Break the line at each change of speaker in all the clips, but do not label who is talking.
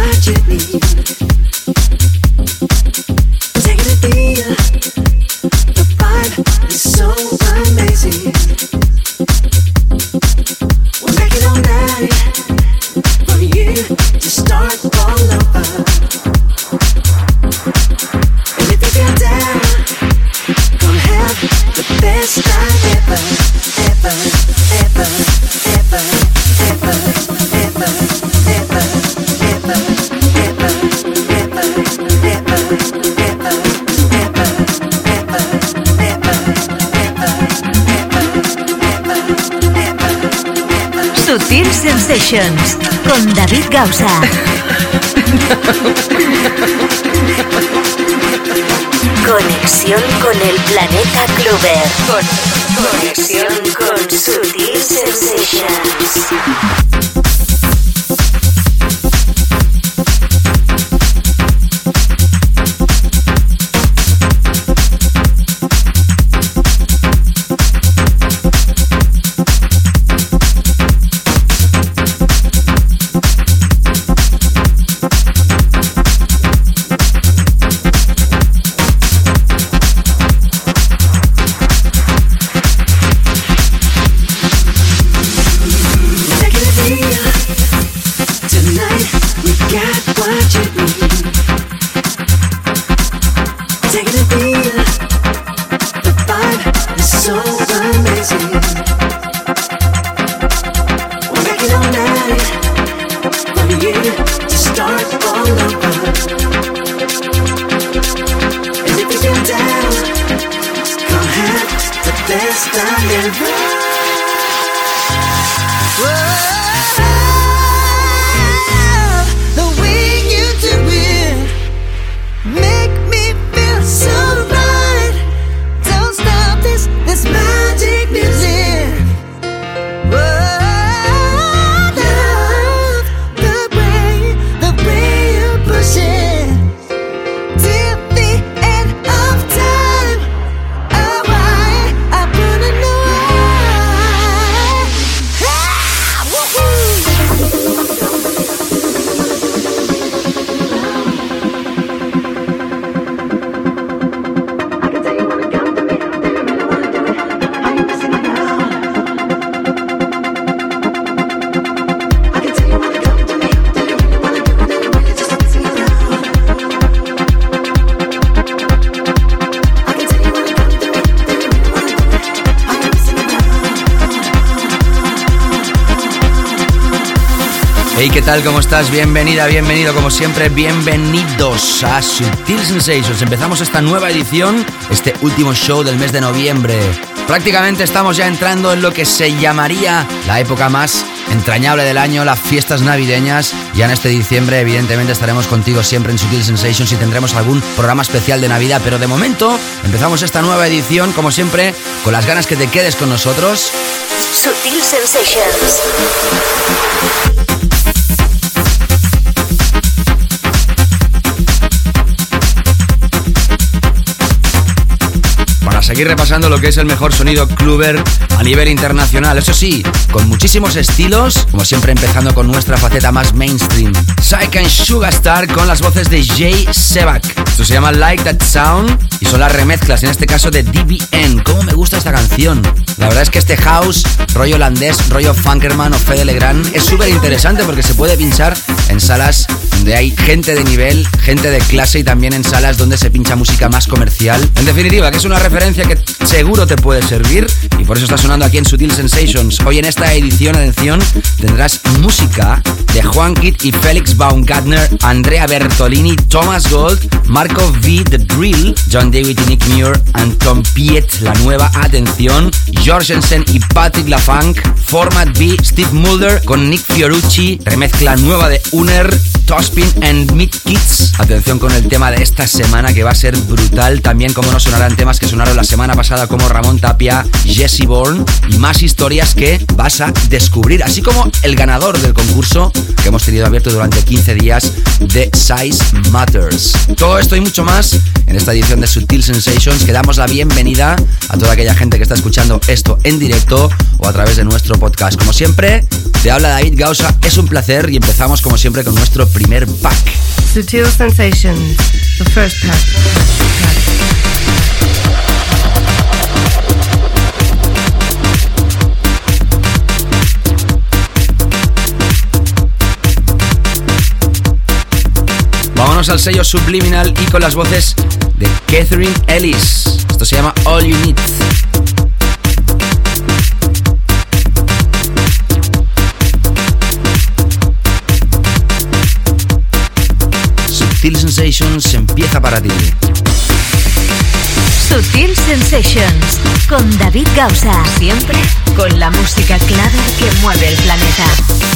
like jitney Con David Gausa. Conexión con el planeta Clover. Con- conexión con Sutil Sensations.
¿Qué tal? ¿Cómo estás? Bienvenida, bienvenido, como siempre, bienvenidos a Sutil Sensations. Empezamos esta nueva edición, este último show del mes de noviembre. Prácticamente estamos ya entrando en lo que se llamaría la época más entrañable del año, las fiestas navideñas. Ya en este diciembre, evidentemente, estaremos contigo siempre en Sutil Sensations y tendremos algún programa especial de Navidad. Pero de momento, empezamos esta nueva edición, como siempre, con las ganas que te quedes con nosotros.
Sutil Sensations.
Seguir repasando lo que es el mejor sonido cluber a nivel internacional. Eso sí, con muchísimos estilos, como siempre empezando con nuestra faceta más mainstream. Psych and Sugarstar con las voces de Jay Sebak. Esto se llama Like That Sound y son las remezclas, en este caso de DBN. ¿Cómo me gusta esta canción? La verdad es que este house, rollo holandés, rollo Funkerman o Fede Legrand, es súper interesante porque se puede pinchar en salas donde hay gente de nivel, gente de clase y también en salas donde se pincha música más comercial. En definitiva, que es una referencia que seguro te puede servir y por eso está sonando aquí en Sutil Sensations. Hoy en esta edición, atención, tendrás música de Juan Kitt y Félix Baumgartner, Andrea Bertolini, Thomas Gold, Marco V, The Drill, John David y Nick Muir, and Tom Piet, la nueva atención, Jorgensen y Patrick LaFunk, Format B, Steve Mulder con Nick Fiorucci, remezcla nueva de Uner, Tospin and Meat Kids. Atención con el tema de esta semana que va a ser brutal. También como no sonarán temas que sonaron la semana pasada como Ramón Tapia, Jesse Bourne y más historias que vas a descubrir. Así como el ganador del concurso que hemos tenido abierto durante 15 días de Size Matters. Todo esto y mucho más en esta edición de Sutil Sensations que damos la bienvenida a toda aquella gente que está escuchando esto en directo o a través de nuestro podcast. Como siempre, te habla David Gausa, es un placer y empezamos como siempre con nuestro primer pack.
Sutil Sensations, the first pack.
Vámonos al sello Subliminal y con las voces de Catherine Ellis. Esto se llama All You Need. Subtil Sensations empieza para ti.
Sutil Sensations con David Gausa. Siempre con la música clara que mueve el planeta.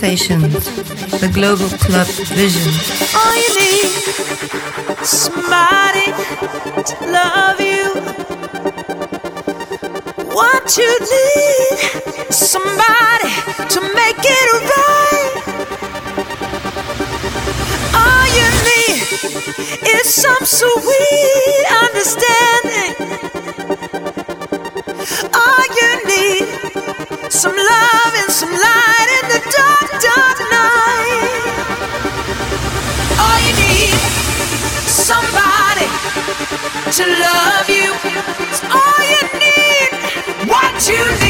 Sensations, the global club vision.
All you need somebody to love you. What you need somebody to make it right. All you need is some sweet understanding. To love you. It's all you need. What you need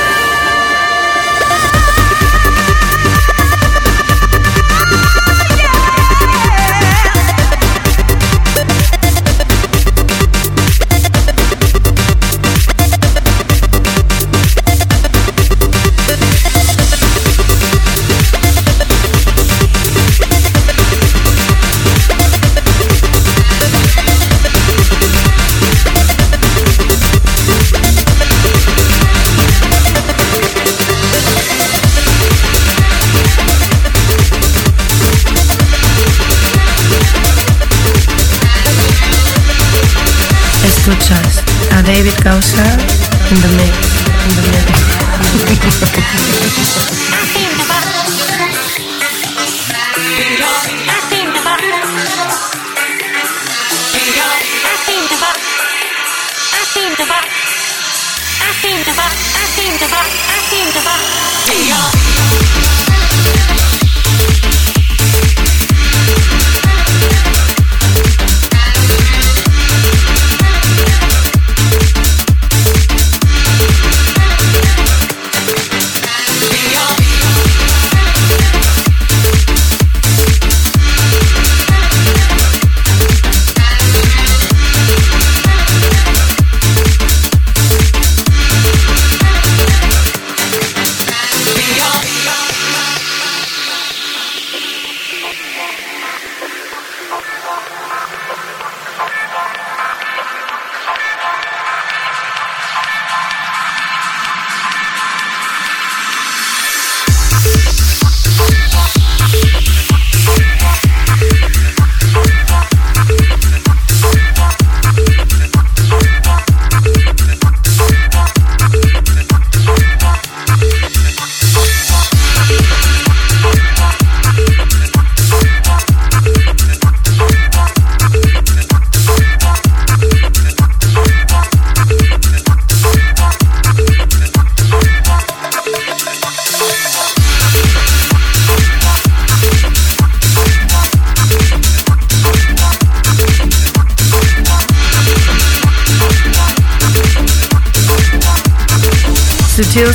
Suchas a David Gausser in the mix. In the mix. I seem to I seem to
I seem to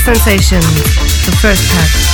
Sensations, the first pack,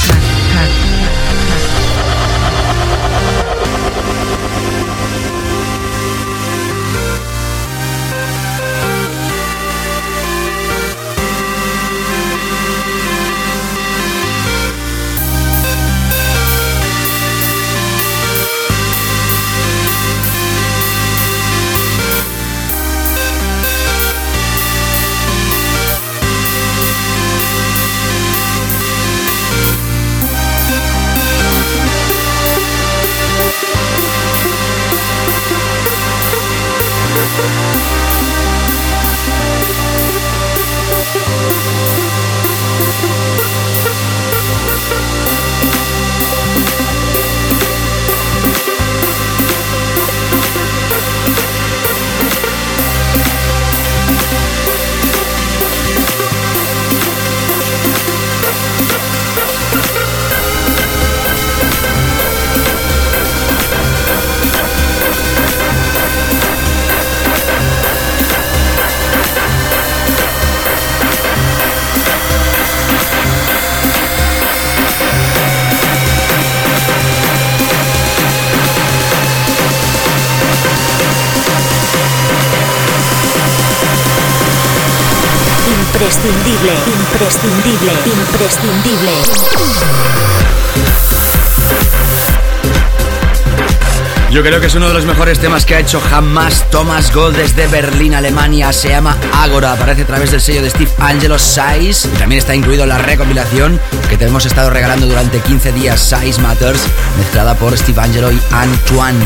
uno de los mejores temas que ha hecho jamás Thomas Gold desde Berlín, Alemania. Se llama Agora, aparece a través del sello de Steve Angelo Size. También está incluido en la recopilación que te hemos estado regalando durante 15 días, Size Matters, mezclada por Steve Angelo y Antoine.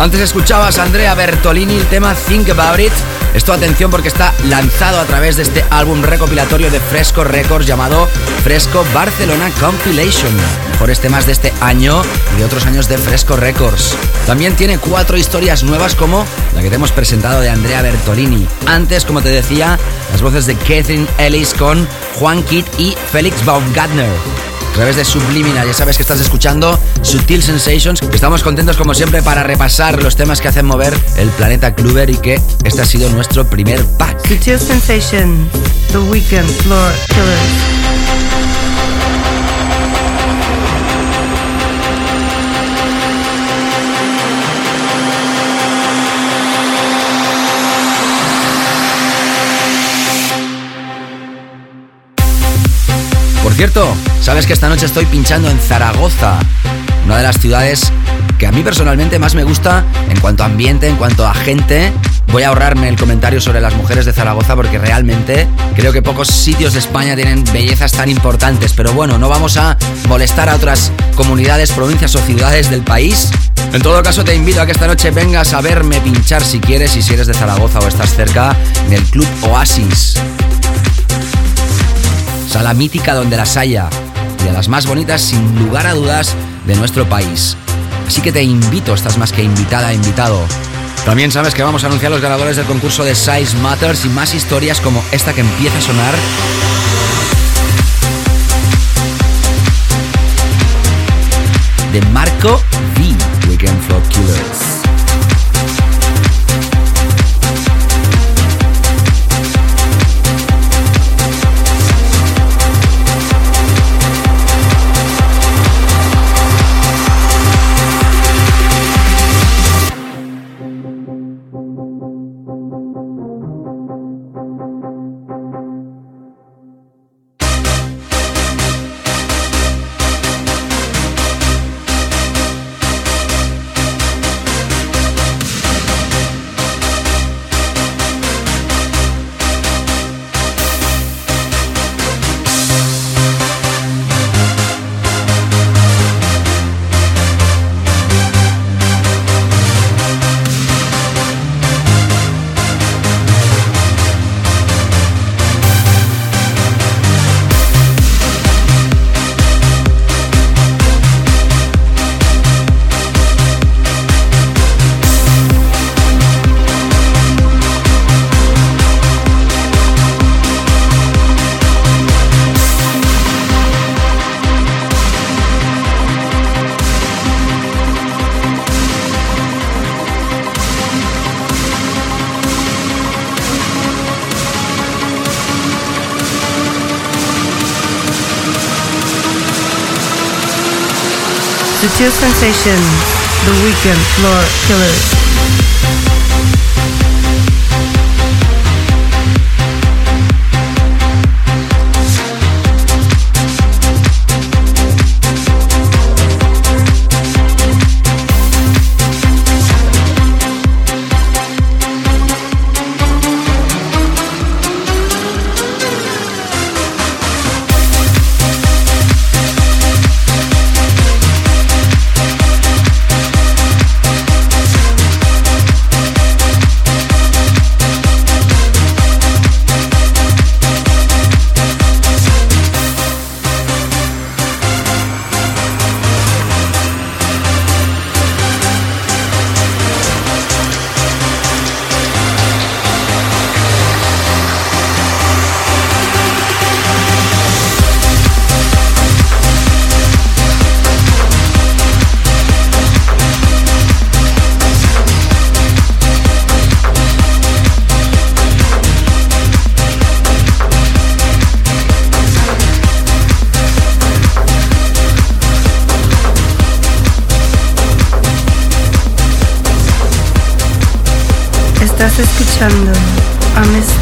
Antes escuchabas a Andrea Bertolini el tema Think About It esto atención porque está lanzado a través de este álbum recopilatorio de Fresco Records llamado Fresco Barcelona Compilation. Mejores temas de este año y de otros años de Fresco Records. También tiene cuatro historias nuevas como la que te hemos presentado de Andrea Bertolini. Antes, como te decía, las voces de Catherine Ellis con Juan Kidd y Felix Baumgartner a través de Subliminal. Ya sabes que estás escuchando Sutil Sensations. Estamos contentos como siempre para repasar los temas que hacen mover el planeta Kluber y que este ha sido nuestro primer pack.
Sutil Sensations, The Weekend Floor Killers.
Cierto, sabes que esta noche estoy pinchando en Zaragoza, una de las ciudades que a mí personalmente más me gusta en cuanto a ambiente, en cuanto a gente. Voy a ahorrarme el comentario sobre las mujeres de Zaragoza porque realmente creo que pocos sitios de España tienen bellezas tan importantes. Pero bueno, no vamos a molestar a otras comunidades, provincias o ciudades del país. En todo caso, te invito a que esta noche vengas a verme pinchar si quieres y si eres de Zaragoza o estás cerca en el Club Oasis sala mítica donde las haya y de las más bonitas sin lugar a dudas de nuestro país. Así que te invito, estás más que invitada, invitado. También sabes que vamos a anunciar los ganadores del concurso de Size Matters y más historias como esta que empieza a sonar de Marco V. Weekend Killers.
Sutil Sensations, The Weekend Floor Killers.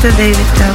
Mr. David Dawson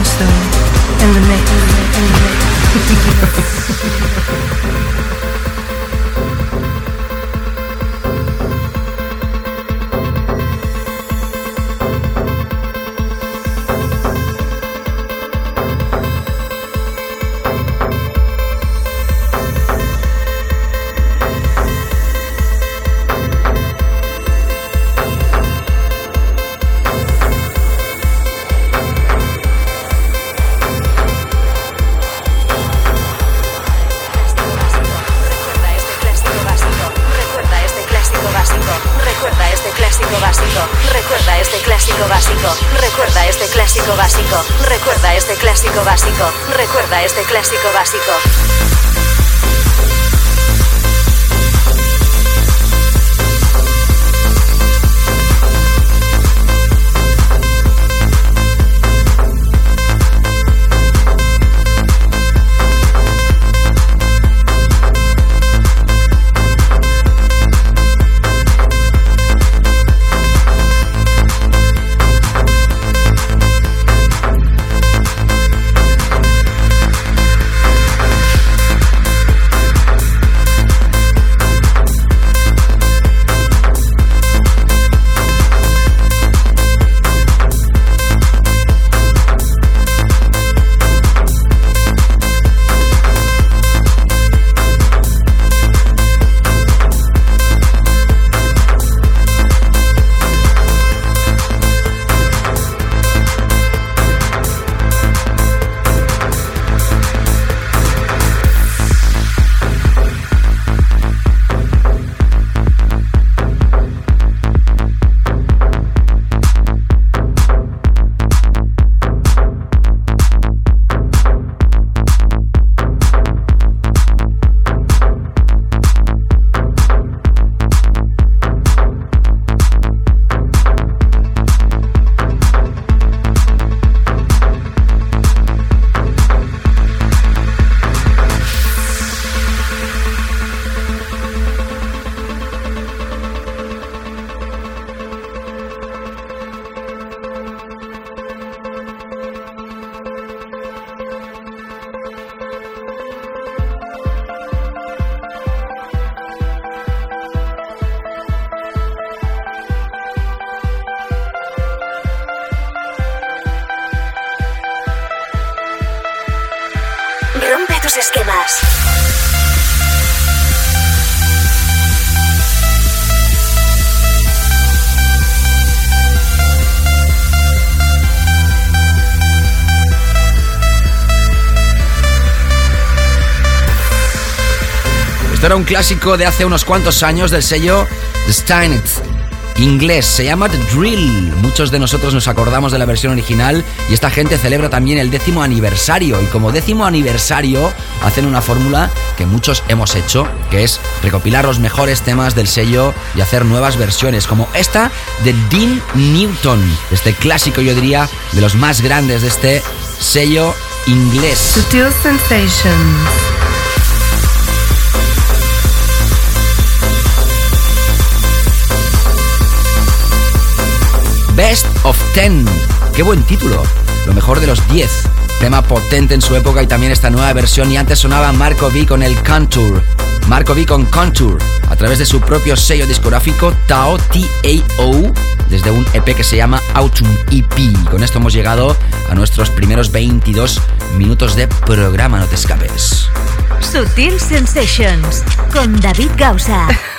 un clásico de hace unos cuantos años del sello Steinitz inglés. Se llama The Drill. Muchos de nosotros nos acordamos de la versión original y esta gente celebra también el décimo aniversario. Y como décimo aniversario hacen una fórmula que muchos hemos hecho, que es recopilar los mejores temas del sello y hacer nuevas versiones, como esta de Dean Newton, este clásico yo diría de los más grandes de este sello inglés.
Sutil Sensations.
Best of Ten. Qué buen título. Lo mejor de los 10. Tema potente en su época y también esta nueva versión. Y antes sonaba Marco V con el Contour. Marco V con Contour. A través de su propio sello discográfico Tao T-A-O. Desde un EP que se llama Autumn EP. Con esto hemos llegado a nuestros primeros 22 minutos de programa. No te escapes.
Sutil Sensations. Con David Gausa.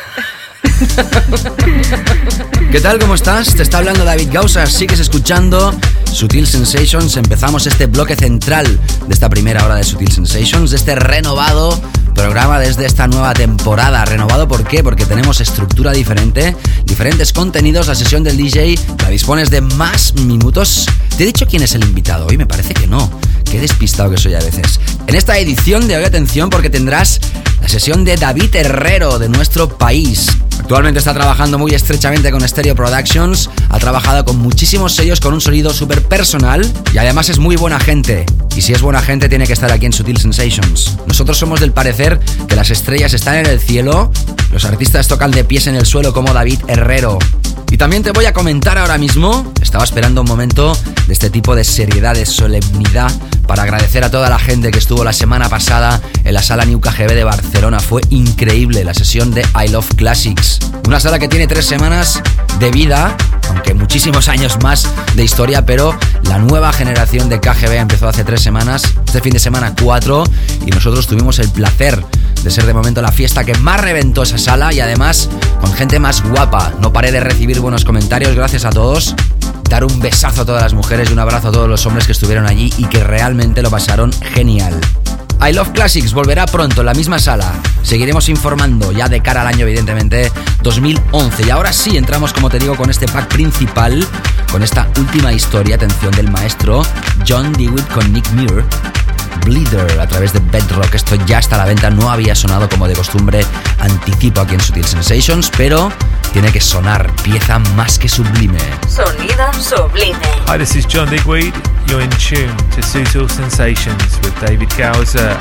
¿Qué tal? ¿Cómo estás? Te está hablando David Gausa. Sigues escuchando Sutil Sensations. Empezamos este bloque central de esta primera hora de Sutil Sensations, de este renovado programa desde esta nueva temporada. ¿Renovado por qué? Porque tenemos estructura diferente, diferentes contenidos. La sesión del DJ la dispones de más minutos. ¿Te he dicho quién es el invitado hoy? Me parece que no. Qué despistado que soy a veces. En esta edición de hoy, atención, porque tendrás la sesión de David Herrero de nuestro país. Actualmente está trabajando muy estrechamente con Stereo Productions, ha trabajado con muchísimos sellos con un sonido súper personal y además es muy buena gente. Y si es buena gente tiene que estar aquí en Sutil Sensations. Nosotros somos del parecer que las estrellas están en el cielo, los artistas tocan de pies en el suelo como David Herrero. Y también te voy a comentar ahora mismo, estaba esperando un momento de este tipo de seriedad, de solemnidad, para agradecer a toda la gente que estuvo la semana pasada en la sala New KGB de Barcelona. Fue increíble la sesión de I Love Classics. Una sala que tiene tres semanas de vida, aunque muchísimos años más de historia, pero la nueva generación de KGB empezó hace tres semanas, este fin de semana cuatro, y nosotros tuvimos el placer de ser de momento la fiesta que más reventó esa sala y además con gente más guapa. No paré de recibir buenos comentarios, gracias a todos. Dar un besazo a todas las mujeres y un abrazo a todos los hombres que estuvieron allí y que realmente lo pasaron genial. I Love Classics volverá pronto en la misma sala. Seguiremos informando ya de cara al año, evidentemente, 2011. Y ahora sí entramos, como te digo, con este pack principal, con esta última historia, atención, del maestro John Dewitt con Nick Muir Bleeder a través de Bedrock. Esto ya está a la venta, no había sonado como de costumbre, anticipo aquí en Sutil Sensations, pero tiene que sonar, pieza más que sublime.
Sonido sublime.
Hi, this is John Digweed. You're in tune to Sutil Sensations with David Gowser.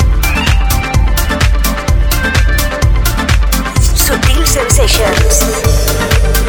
Sutil Sensations.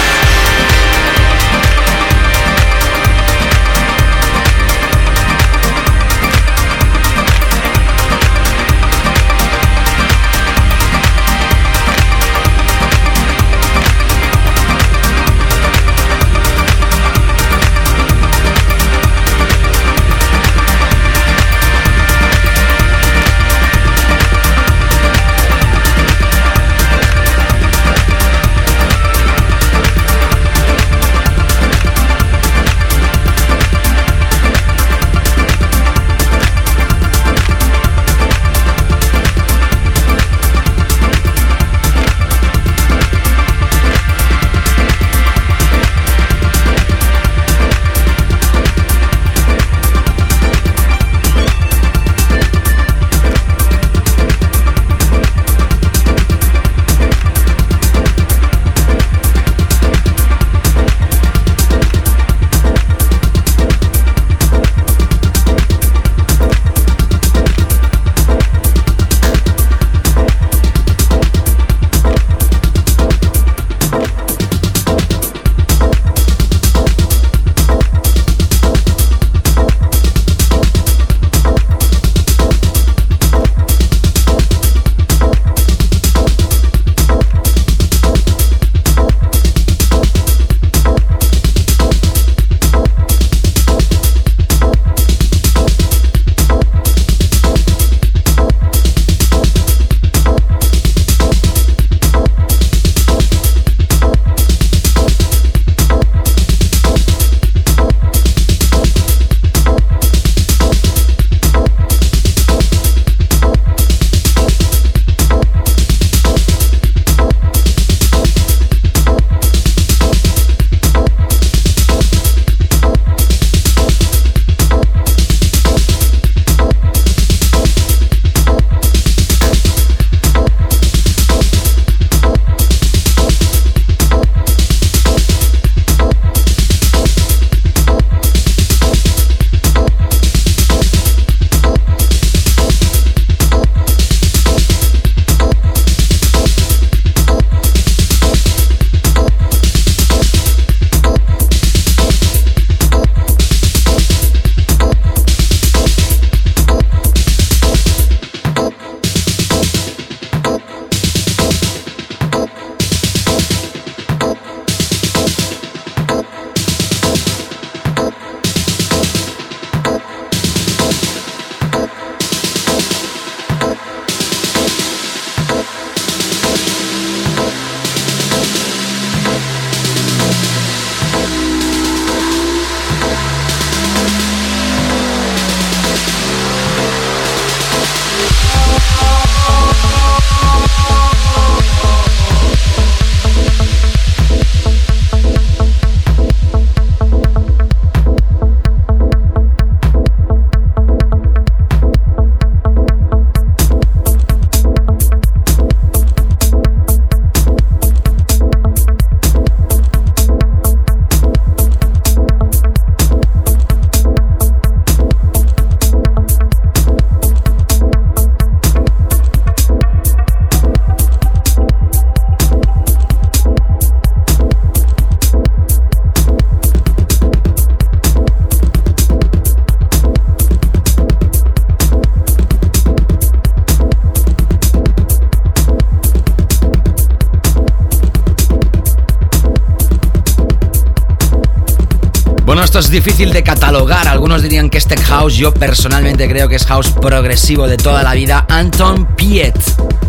Difícil de catalogar. Algunos dirían que es tech house. Yo personalmente creo que es house progresivo de toda la vida. Anton Piet,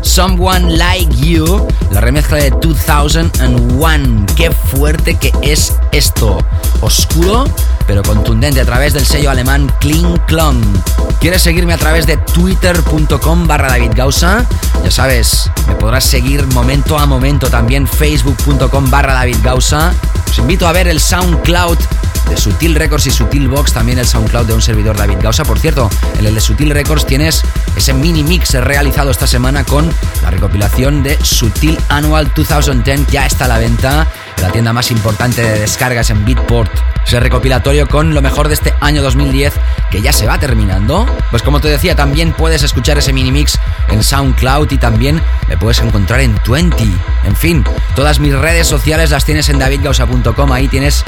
Someone Like You, la remezcla de 2001. Qué fuerte que es esto. Oscuro, pero contundente a través del sello alemán Kling Klong. ¿Quieres seguirme a través de twitter.com barra David Gausa? Ya sabes, me podrás seguir momento a momento también facebook.com barra David Gausa. Os invito a ver el SoundCloud de Sutil Records y Sutil Box, también el SoundCloud de un servidor David Gausa. Por cierto, en el de Sutil Records tienes ese mini mix realizado esta semana con la recopilación de Sutil Annual 2010, ya está a la venta la tienda más importante de descargas en Beatport. Ese recopilatorio con lo mejor de este año 2010 que ya se va terminando. Pues como te decía, también puedes escuchar ese mini mix en SoundCloud y también me puedes encontrar en 20. En fin, todas mis redes sociales las tienes en davidgausa.com. Ahí tienes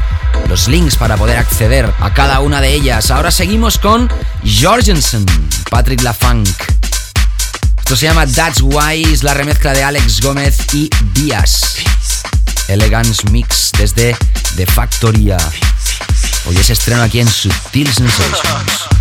los links para poder acceder a cada una de ellas. Ahora seguimos con Jorgensen, Patrick LaFunk. Esto se llama That's es la remezcla de Alex Gómez y Bias. Elegance Mix desde The Factoría. Hoy es estreno aquí en Subtil Sensations.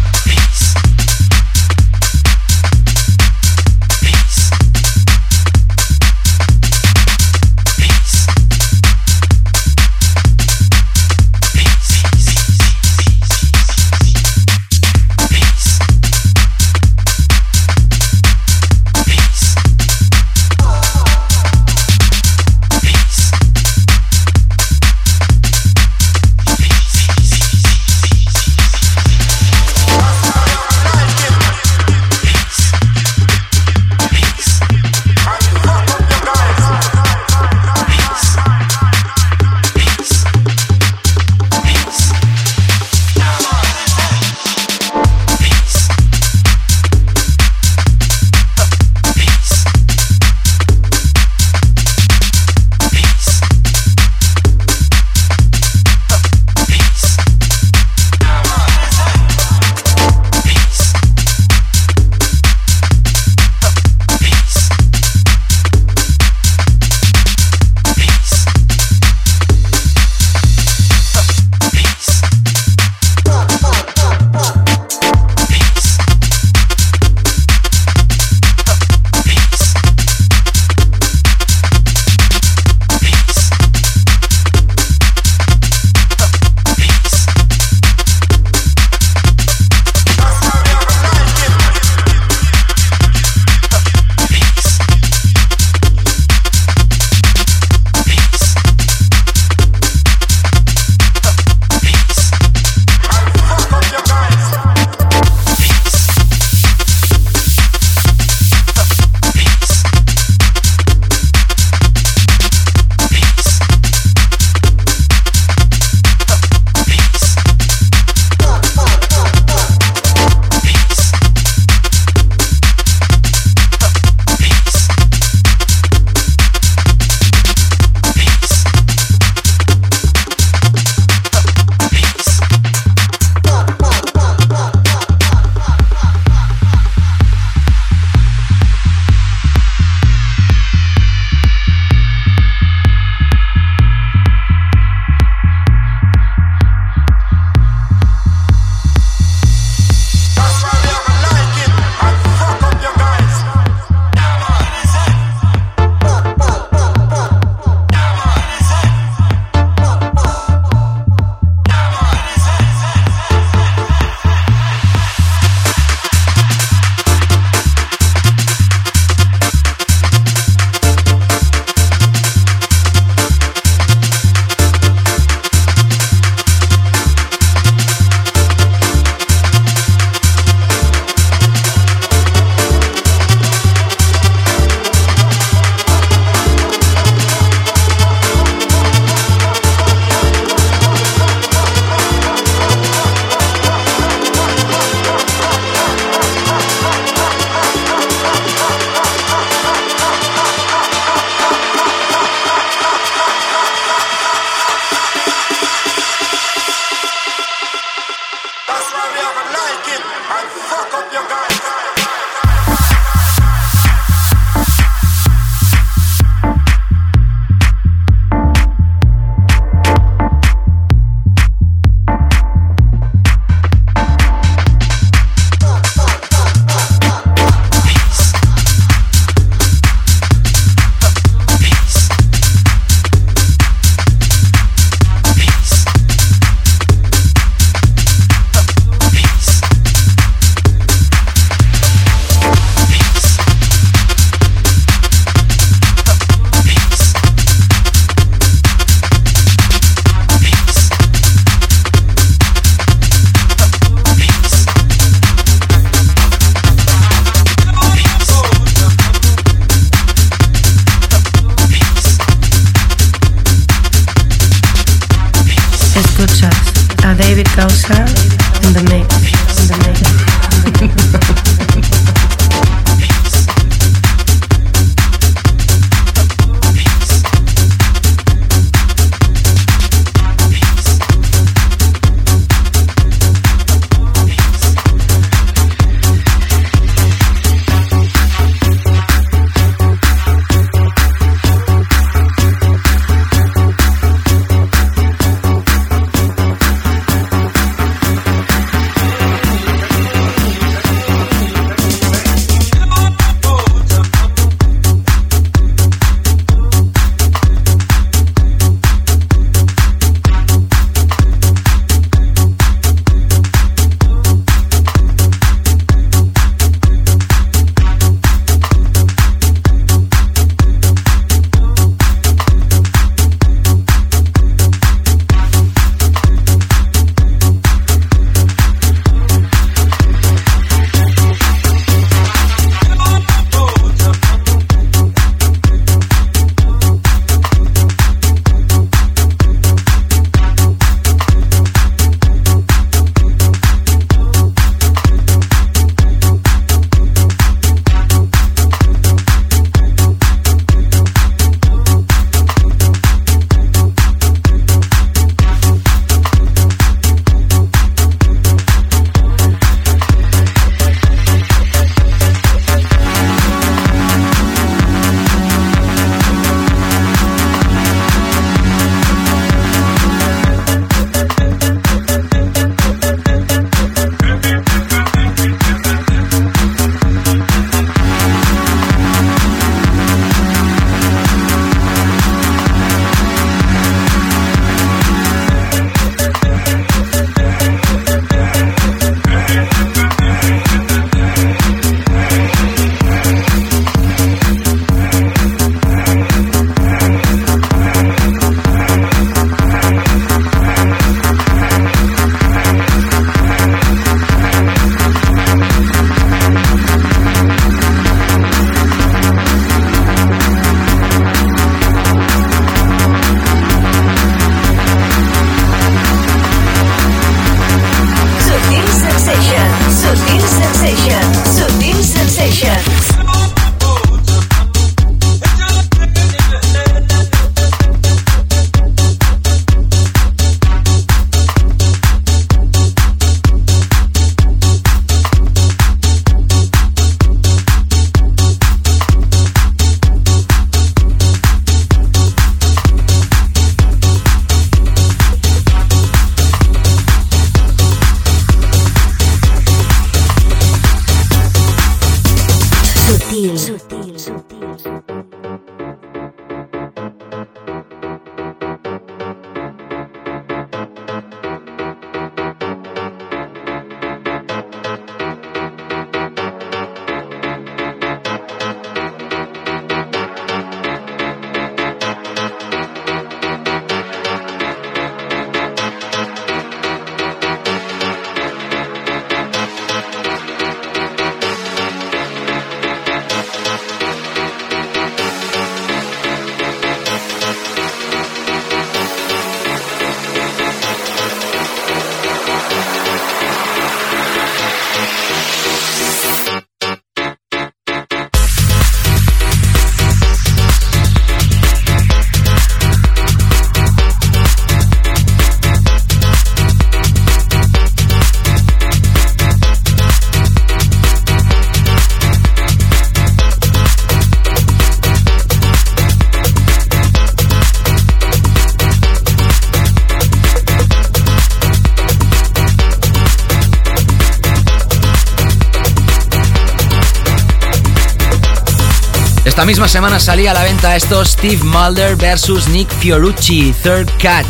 Esta misma semana salía a la venta esto Steve Mulder versus Nick Fiorucci, Third Cat.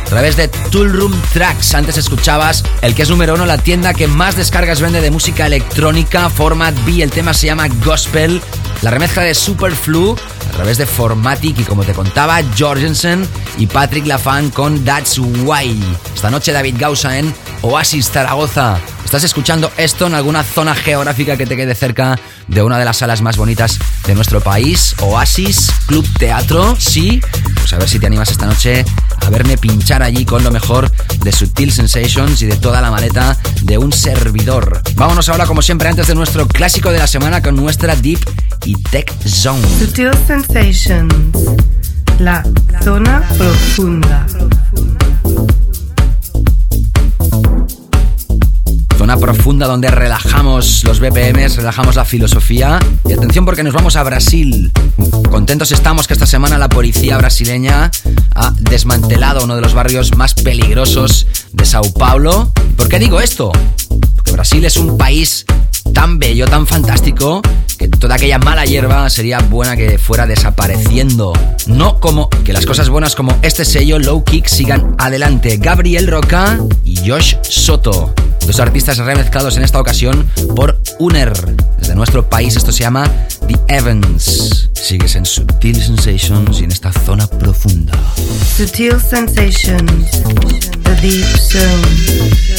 A través de Toolroom Tracks, antes escuchabas el que es número uno, la tienda que más descargas vende de música electrónica, Format B, el tema se llama Gospel, la remezcla de Superflu a través de Formatic y como te contaba, Jorgensen y Patrick Lafan con That's Why. Esta noche David Gausa en Oasis Zaragoza. Estás escuchando esto en alguna zona geográfica que te quede cerca de una de las salas más bonitas de nuestro país, Oasis Club Teatro. Sí, pues a ver si te animas esta noche a verme pinchar allí con lo mejor de Sutil Sensations y de toda la maleta de un servidor. Vámonos ahora, como siempre, antes de nuestro clásico de la semana con nuestra Deep y Tech Zone.
Sutil Sensations, la zona profunda.
Profunda donde relajamos los BPMs, relajamos la filosofía. Y atención porque nos vamos a Brasil. Contentos estamos que esta semana la policía brasileña ha desmantelado uno de los barrios más peligrosos de Sao Paulo. ¿Por qué digo esto? Porque Brasil es un país tan bello, tan fantástico, que toda aquella mala hierba sería buena que fuera desapareciendo. No como que las cosas buenas como este sello Low Kick sigan adelante. Gabriel Roca y Josh Soto. Dos artistas remezclados en esta ocasión por Uner. Desde nuestro país esto se llama The Evans. Sigues en Sutil Sensations y en esta zona profunda.
Sutil Sensations, The Deep Zone.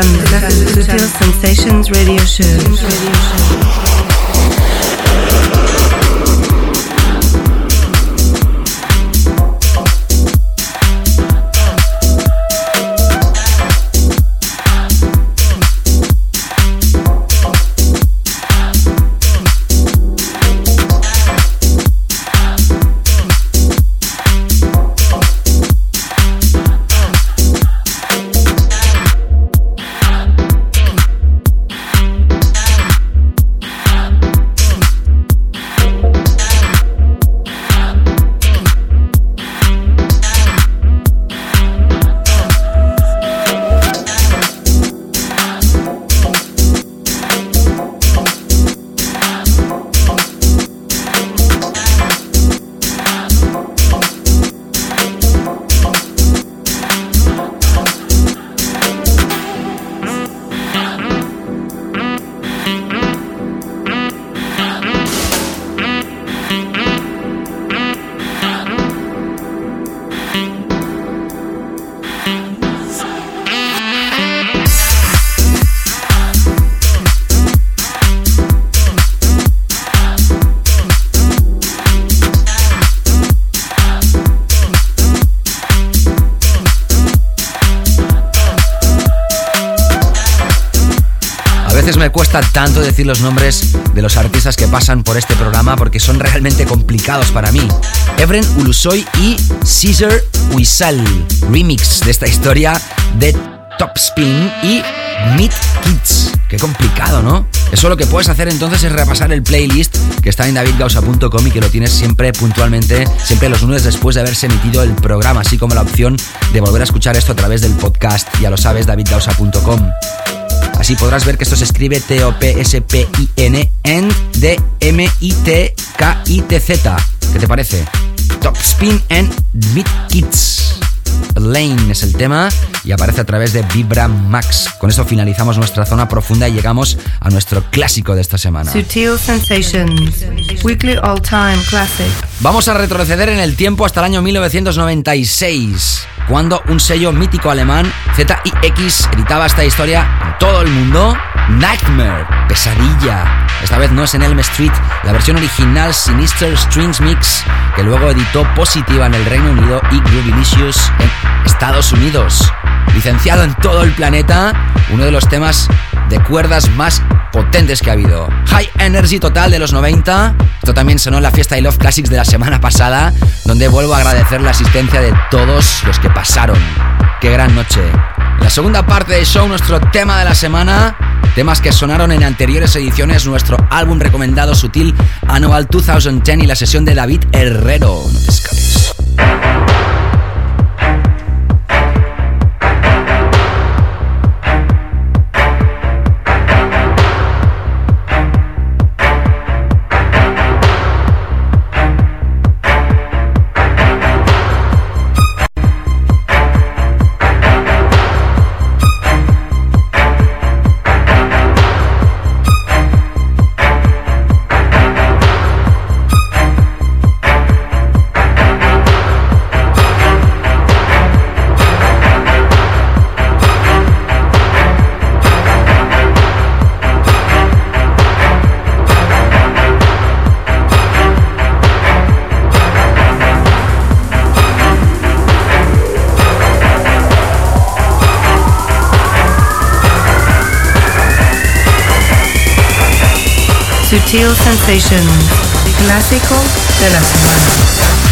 Escuchando Sensations Radio Show.
Los nombres de los artistas que pasan por este programa porque son realmente complicados para mí. Evren Ulusoy y Caesar Uisal, remix de esta historia de Top Spin y Meet Kids. Qué complicado, ¿no? Eso lo que puedes hacer entonces es repasar el playlist que está en davidgausa.com y que lo tienes siempre puntualmente, siempre los lunes después de haberse emitido el programa, así como la opción de volver a escuchar esto a través del podcast. Ya lo sabes, davidgausa.com. Así podrás ver que esto se escribe T-O-P-S-P-I-N and D-M-I-T-K-I-T-Z. ¿Qué te parece? Top Spin and Meet Kids. Lane es el tema y aparece a través de Vibra Max. Con esto finalizamos nuestra zona profunda y llegamos a nuestro clásico de esta semana.
Sutil Sensations, Weekly All Time Classic.
Vamos a retroceder en el tiempo hasta el año 1996, cuando un sello mítico alemán, ZIX, editaba esta historia en todo el mundo. Nightmare, pesadilla. Esta vez no es en Elm Street, la versión original Sinister Strings Mix, que luego editó Positiva en el Reino Unido y Groovilicious en Estados Unidos. Licenciado en todo el planeta, uno de los temas de cuerdas más potentes que ha habido. High Energy total de los 90. Esto también sonó en la fiesta I Love Classics de la semana pasada, donde vuelvo a agradecer la asistencia de todos los que pasaron. Qué gran noche. La segunda parte del show, nuestro tema de la semana, temas que sonaron en anteriores ediciones, nuestro álbum recomendado Sutil Annual 2010 y la sesión de David Herrero.
Sutil Sensations, clásico de la semana.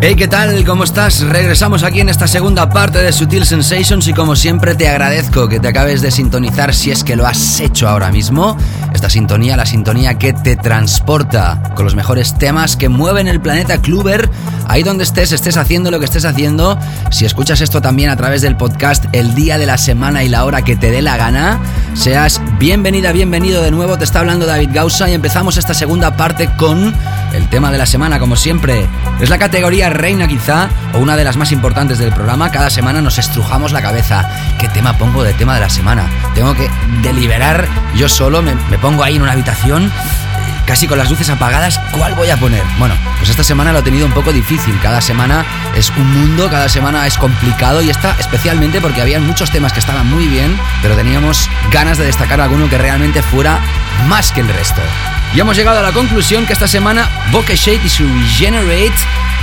Hey, ¿qué tal? ¿Cómo estás? Regresamos aquí en esta segunda parte de Sutil Sensations y como siempre te agradezco que te acabes de sintonizar si es que lo has hecho ahora mismo. Esta sintonía, la sintonía que te transporta con los mejores temas que mueven el planeta Kluber. Ahí donde estés, estés haciendo lo que estés haciendo. Si escuchas esto también a través del podcast el día de la semana y la hora que te dé la gana, seas bienvenida, bienvenido de nuevo. Te está hablando David Gausa y empezamos esta segunda parte con el tema de la semana, como siempre. Es la categoría reina quizá, o una de las más importantes del programa. Cada semana nos estrujamos la cabeza. ¿Qué tema pongo de tema de la semana? Tengo que deliberar yo solo, me, me pongo ahí en una habitación casi con las luces apagadas, ¿cuál voy a poner? Bueno, pues esta semana lo he tenido un poco difícil. Cada semana es un mundo, cada semana es complicado y está especialmente porque había muchos temas que estaban muy bien, pero teníamos ganas de destacar alguno que realmente fuera más que el resto. Y hemos llegado a la conclusión que esta semana Bokeh Shade y su Regenerate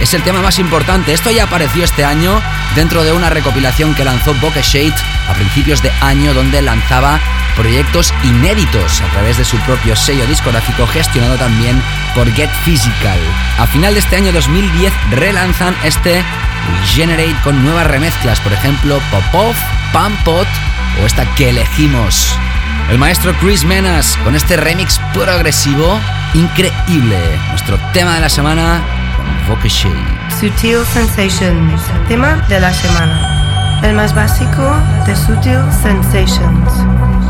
es el tema más importante. Esto ya apareció este año dentro de una recopilación que lanzó Bokeh Shade a principios de año donde lanzaba proyectos inéditos a través de su propio sello discográfico gestionado también por Get Physical. A final de este año 2010 relanzan este Regenerate con nuevas remezclas, por ejemplo Popov, Pampot o esta que elegimos. El maestro Chris Menas con este remix progresivo increíble. Nuestro tema de la semana con Vocal.
Sutil Sensations. Tema de la semana. El más básico de Sutil Sensations.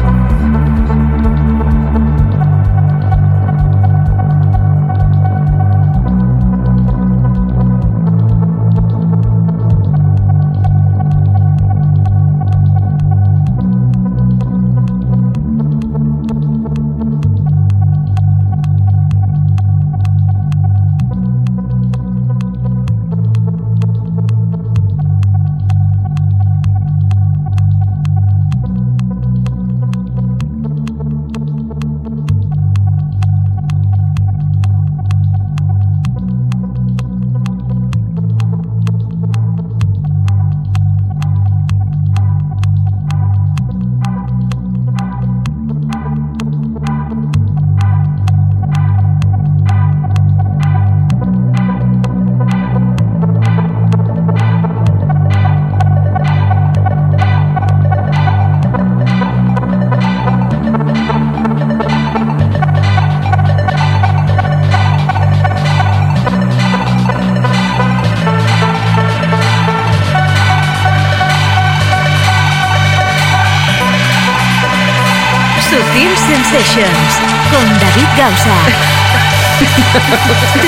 Thank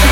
you.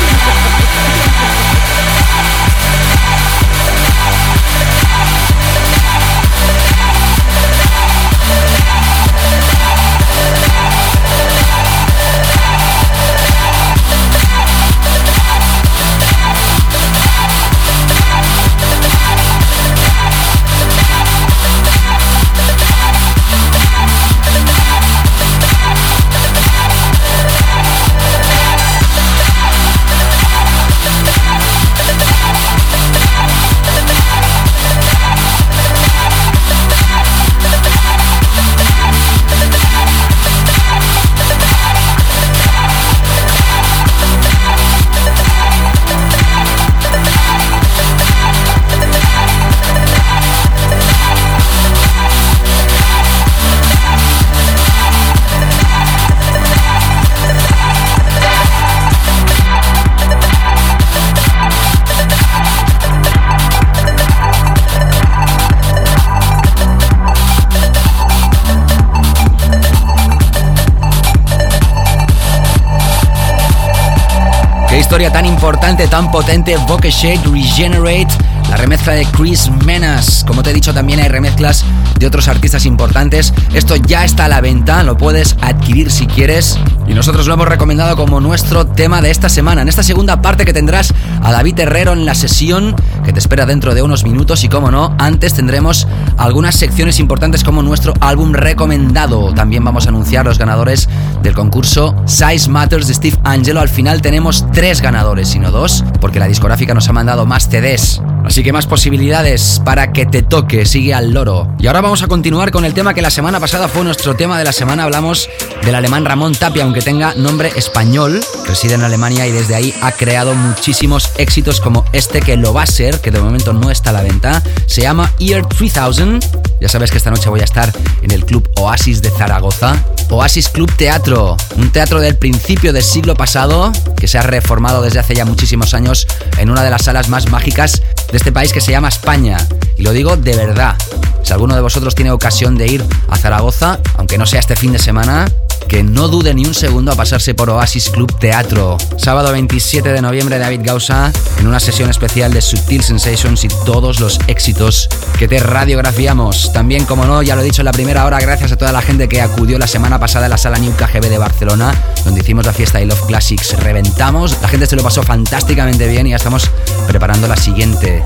Importante, tan potente, Bokeh Shade Regenerate, la remezcla de Chris Menas. Como te he dicho, también hay remezclas de otros artistas importantes. Esto ya está a la venta, lo puedes adquirir si quieres Y nosotros lo hemos recomendado como nuestro tema de esta semana. En esta segunda parte que tendrás a David Herrero en la sesión que te espera dentro de unos minutos y como no, antes tendremos algunas secciones importantes como nuestro álbum recomendado. También vamos a anunciar los ganadores del concurso Size Matters de Steve Angelo. Al final tenemos tres ganadores y no dos, porque la discográfica nos ha mandado más CDs. Así que más posibilidades para que te toque, sigue al loro. Y ahora vamos a continuar con el tema que la semana pasada fue nuestro tema de la semana. Hablamos del alemán Ramón Tapia, aunque tenga nombre español, reside en Alemania y desde ahí ha creado muchísimos éxitos como este que lo va a ser, que de momento no está a la venta. Se llama Year 3000. Ya sabes que esta noche voy a estar en el Club Oasis de Zaragoza. Oasis Club Teatro, un teatro del principio del siglo pasado que se ha reformado desde hace ya muchísimos años en una de las salas más mágicas de este país que se llama España. Y lo digo de verdad. Si alguno de vosotros tiene ocasión de ir a Zaragoza, aunque no sea este fin de semana, que no dude ni un segundo a pasarse por Oasis Club Teatro. Sábado 27 de noviembre, David Gausa, en una sesión especial de Subtil Sensations y todos los éxitos que te radiografiamos. También, como no, ya lo he dicho en la primera hora, gracias a toda la gente que acudió la semana pasada a la sala New KGB de Barcelona, donde hicimos la fiesta I Love Classics. Reventamos, la gente se lo pasó fantásticamente bien y ya estamos preparando la siguiente,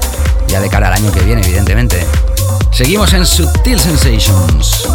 ya de cara al año que viene, evidentemente. Seguimos en Subtil Sensations.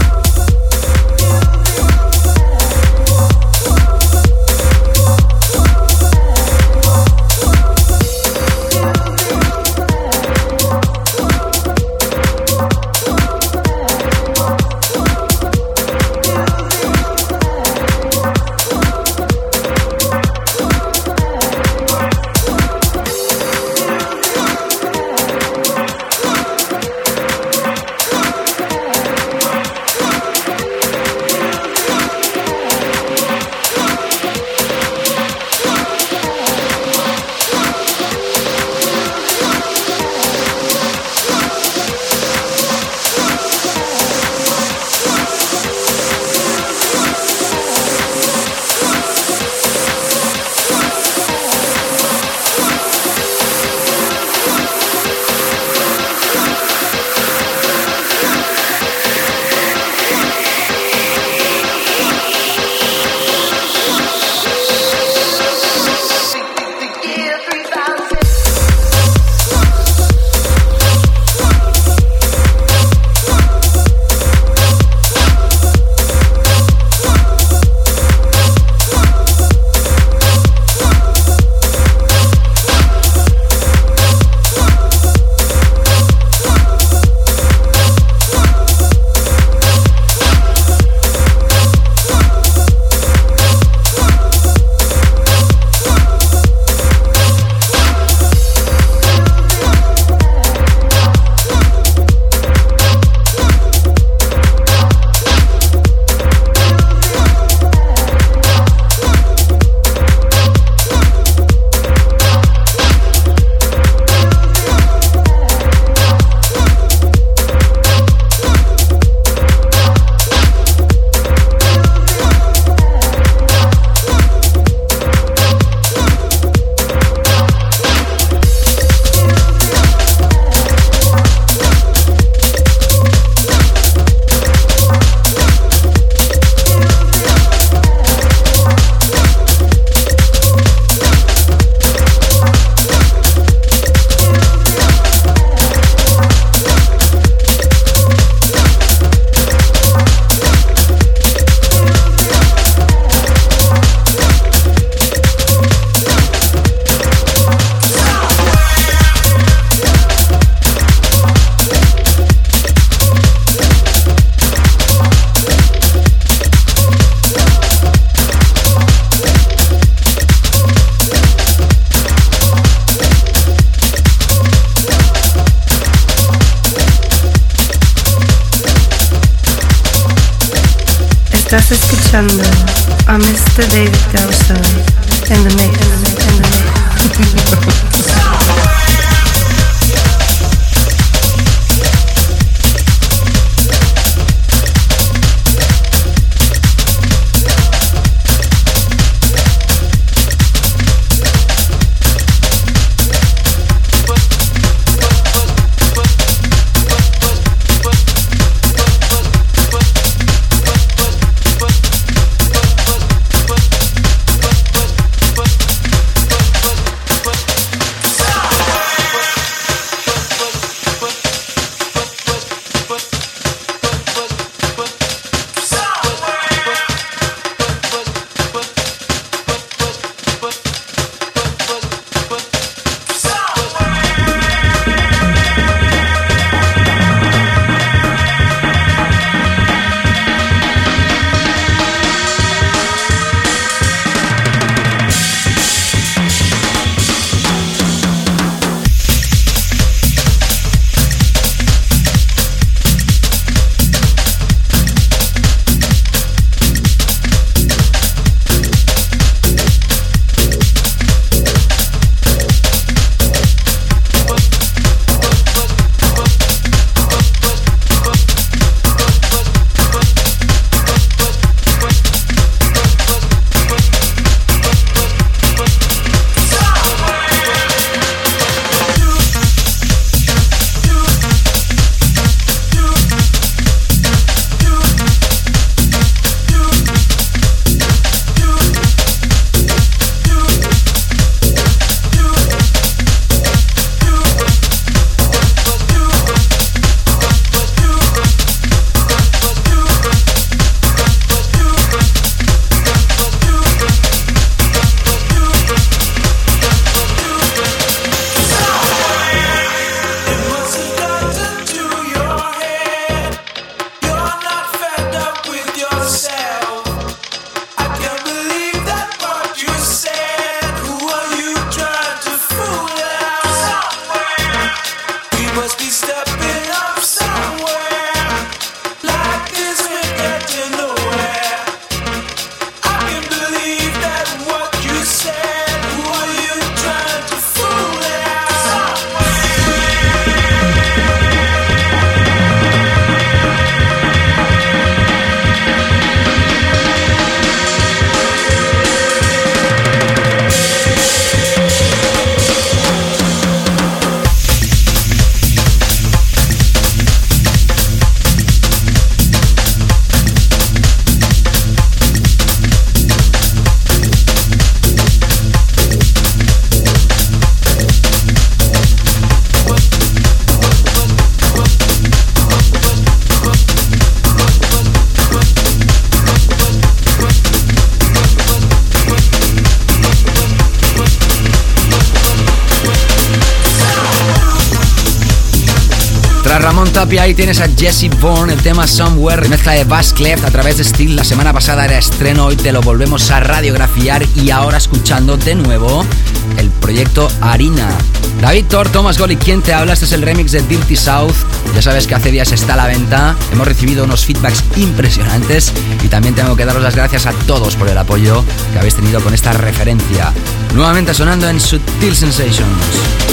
Y ahí tienes a Jesse Bourne, el tema Somewhere, mezcla de Bass Cleft a través de Steel. La semana pasada era estreno, hoy te lo volvemos a radiografiar y ahora escuchando de nuevo el proyecto Harina. David Thor, Thomas Goli, ¿quién te habla? Este es el remix de Dirty South. Ya sabes que hace días está a la venta. Hemos recibido unos feedbacks impresionantes y también tengo que daros las gracias a todos por el apoyo que habéis tenido con esta referencia. Nuevamente sonando en Sutil Sensations.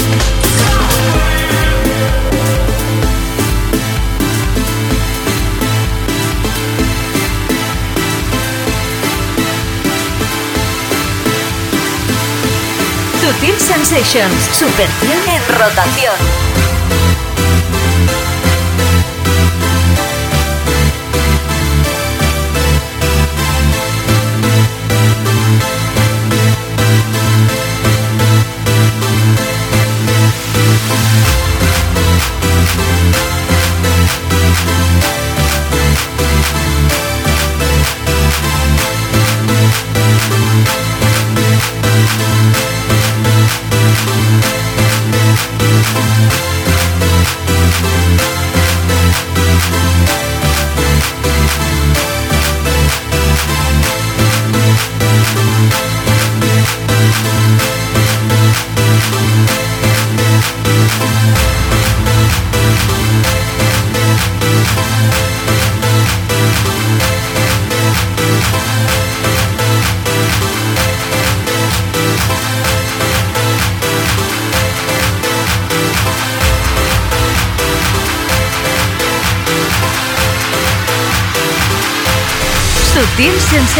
Sutil Sensations, Super en rotación.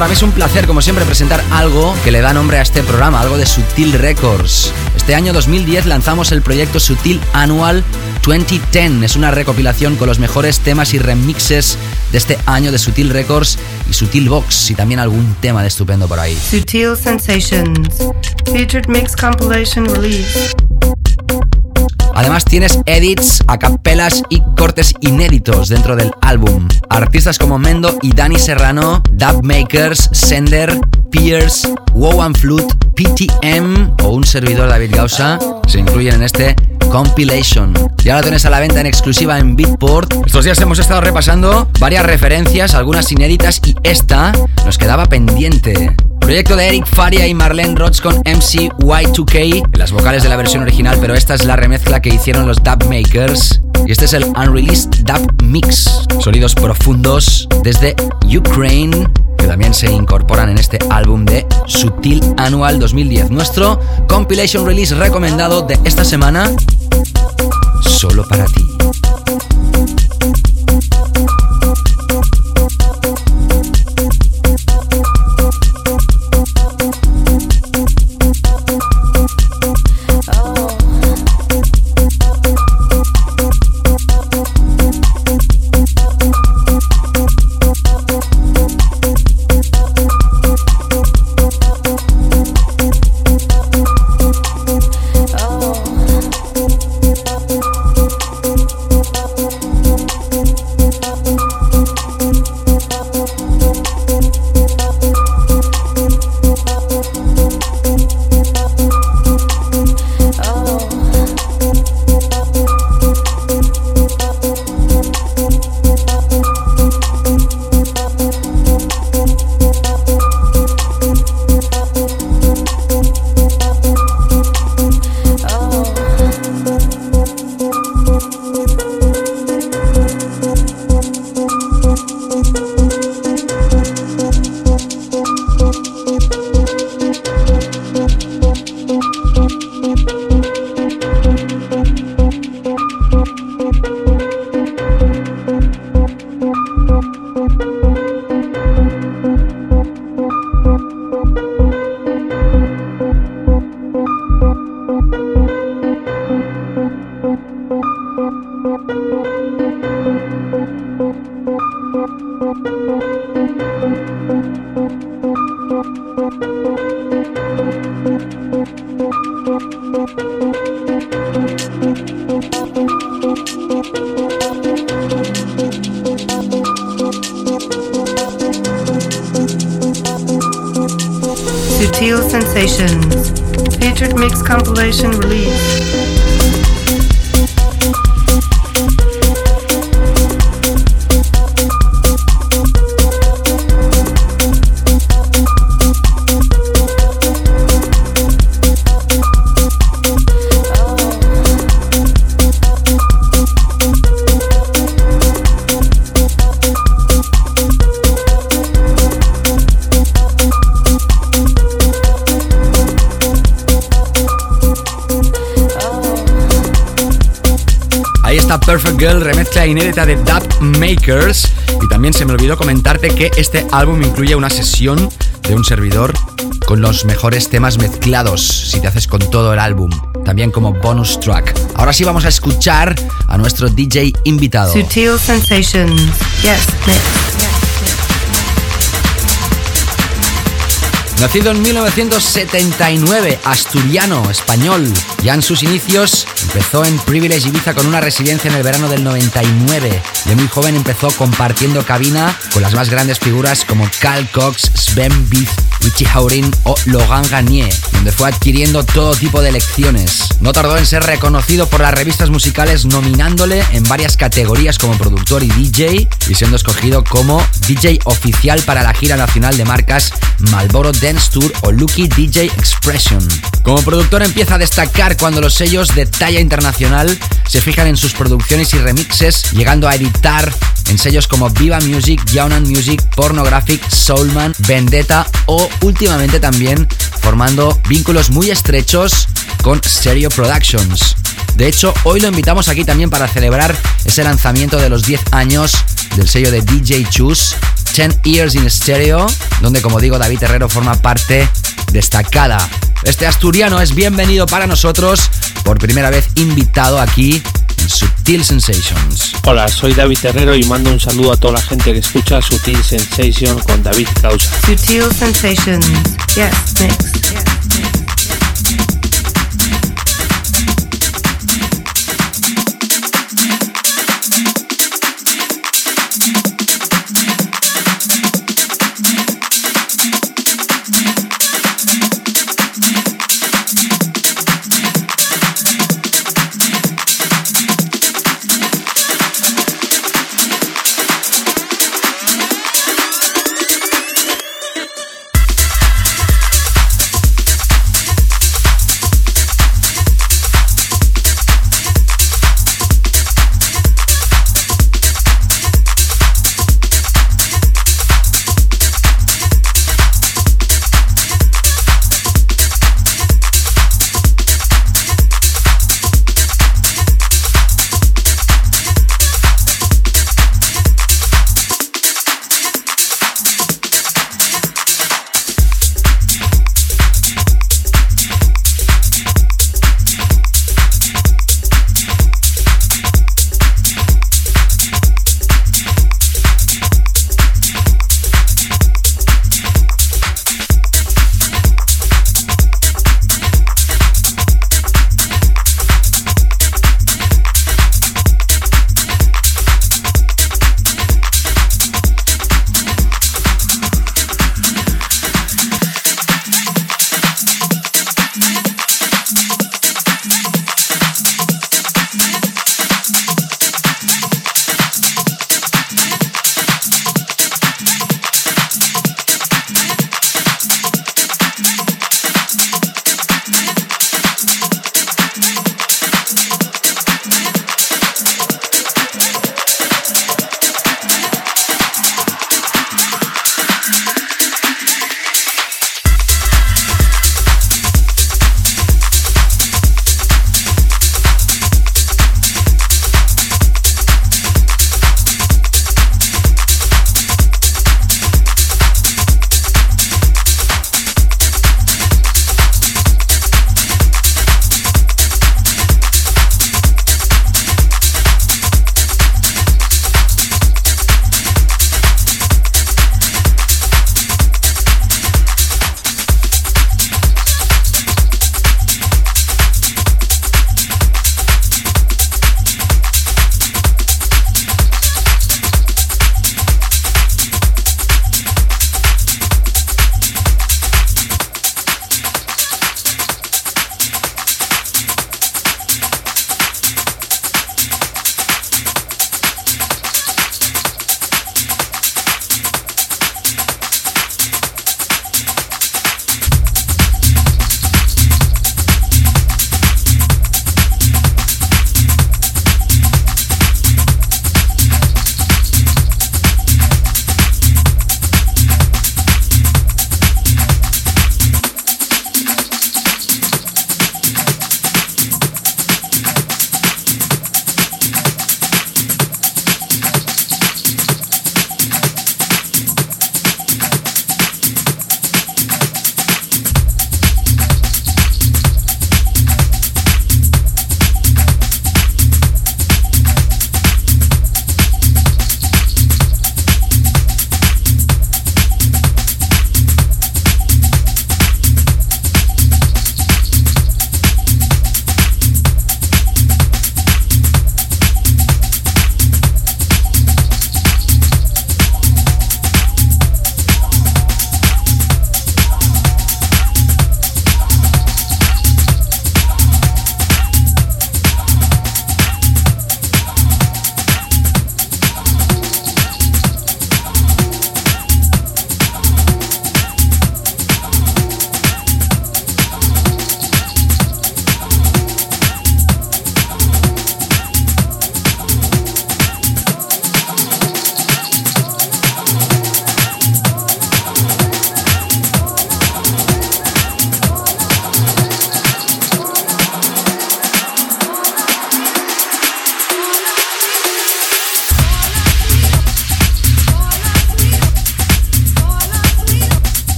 Para mí es un placer, como siempre, presentar algo que le da nombre a este programa, algo de Sutil Records. Este año 2010 lanzamos el proyecto Sutil Annual 2010. Es una recopilación con los mejores temas y remixes de este año de Sutil Records y Sutil Box y también algún tema de estupendo por ahí.
Sutil Sensations, featured mix compilation release.
Además tienes edits, acapelas y cortes inéditos dentro del álbum. Artistas como Mendo y Dani Serrano, Dub Makers, Sender, Pierce, Wow Flute, PTM o un servidor David Gausa se incluyen en este compilation. Y ahora tienes a la venta en exclusiva en Beatport. Estos días hemos estado repasando varias referencias, algunas inéditas y esta nos quedaba pendiente. Proyecto de Eric Faria y Marlene Roach con MC Y2K, las vocales de la versión original, pero esta es la remezcla que hicieron los Dub Makers. Y este es el Unreleased Dub Mix. Sonidos profundos desde Ukraine que también se incorporan en este álbum de Sutil Annual 2010. Nuestro compilation release recomendado de esta semana, solo para ti. Y también se me olvidó comentarte que este álbum incluye una sesión de un servidor con los mejores temas mezclados, si te haces con todo el álbum, también como bonus track. Ahora sí vamos a escuchar a nuestro DJ invitado.
Sutil Sensations. Yes,
Nacido en 1979, asturiano, español. Ya en sus inicios empezó en Privilege Ibiza con una residencia en el verano del 99. De muy joven empezó compartiendo cabina con las más grandes figuras como Cal Cox, Sven Beef, Richie Haurin o Logan Garnier, donde fue adquiriendo todo tipo de lecciones. No tardó en ser reconocido por las revistas musicales nominándole en varias categorías como productor y DJ y siendo escogido como DJ oficial para la gira nacional de marcas Malboro Dance Tour o Lucky DJ Expression. Como productor empieza a destacar cuando los sellos de talla internacional se fijan en sus producciones y remixes, llegando a editar en sellos como Viva Music, Yaunan Music, Pornographic, Soulman, Vendetta o últimamente también formando vínculos muy estrechos con Stereo Productions. De hecho, hoy lo invitamos aquí también para celebrar ese lanzamiento de los 10 años del sello de DJ Choose, 10 Years in Stereo, donde como digo David Herrero forma parte destacada. Este asturiano es bienvenido para nosotros, por primera vez invitado aquí en Sutil Sensations.
Hola, soy David Herrero y mando un saludo a toda la gente que escucha Sutil Sensation con David Causa.
Sutil Sensations, yes, mix. Sutil な
に?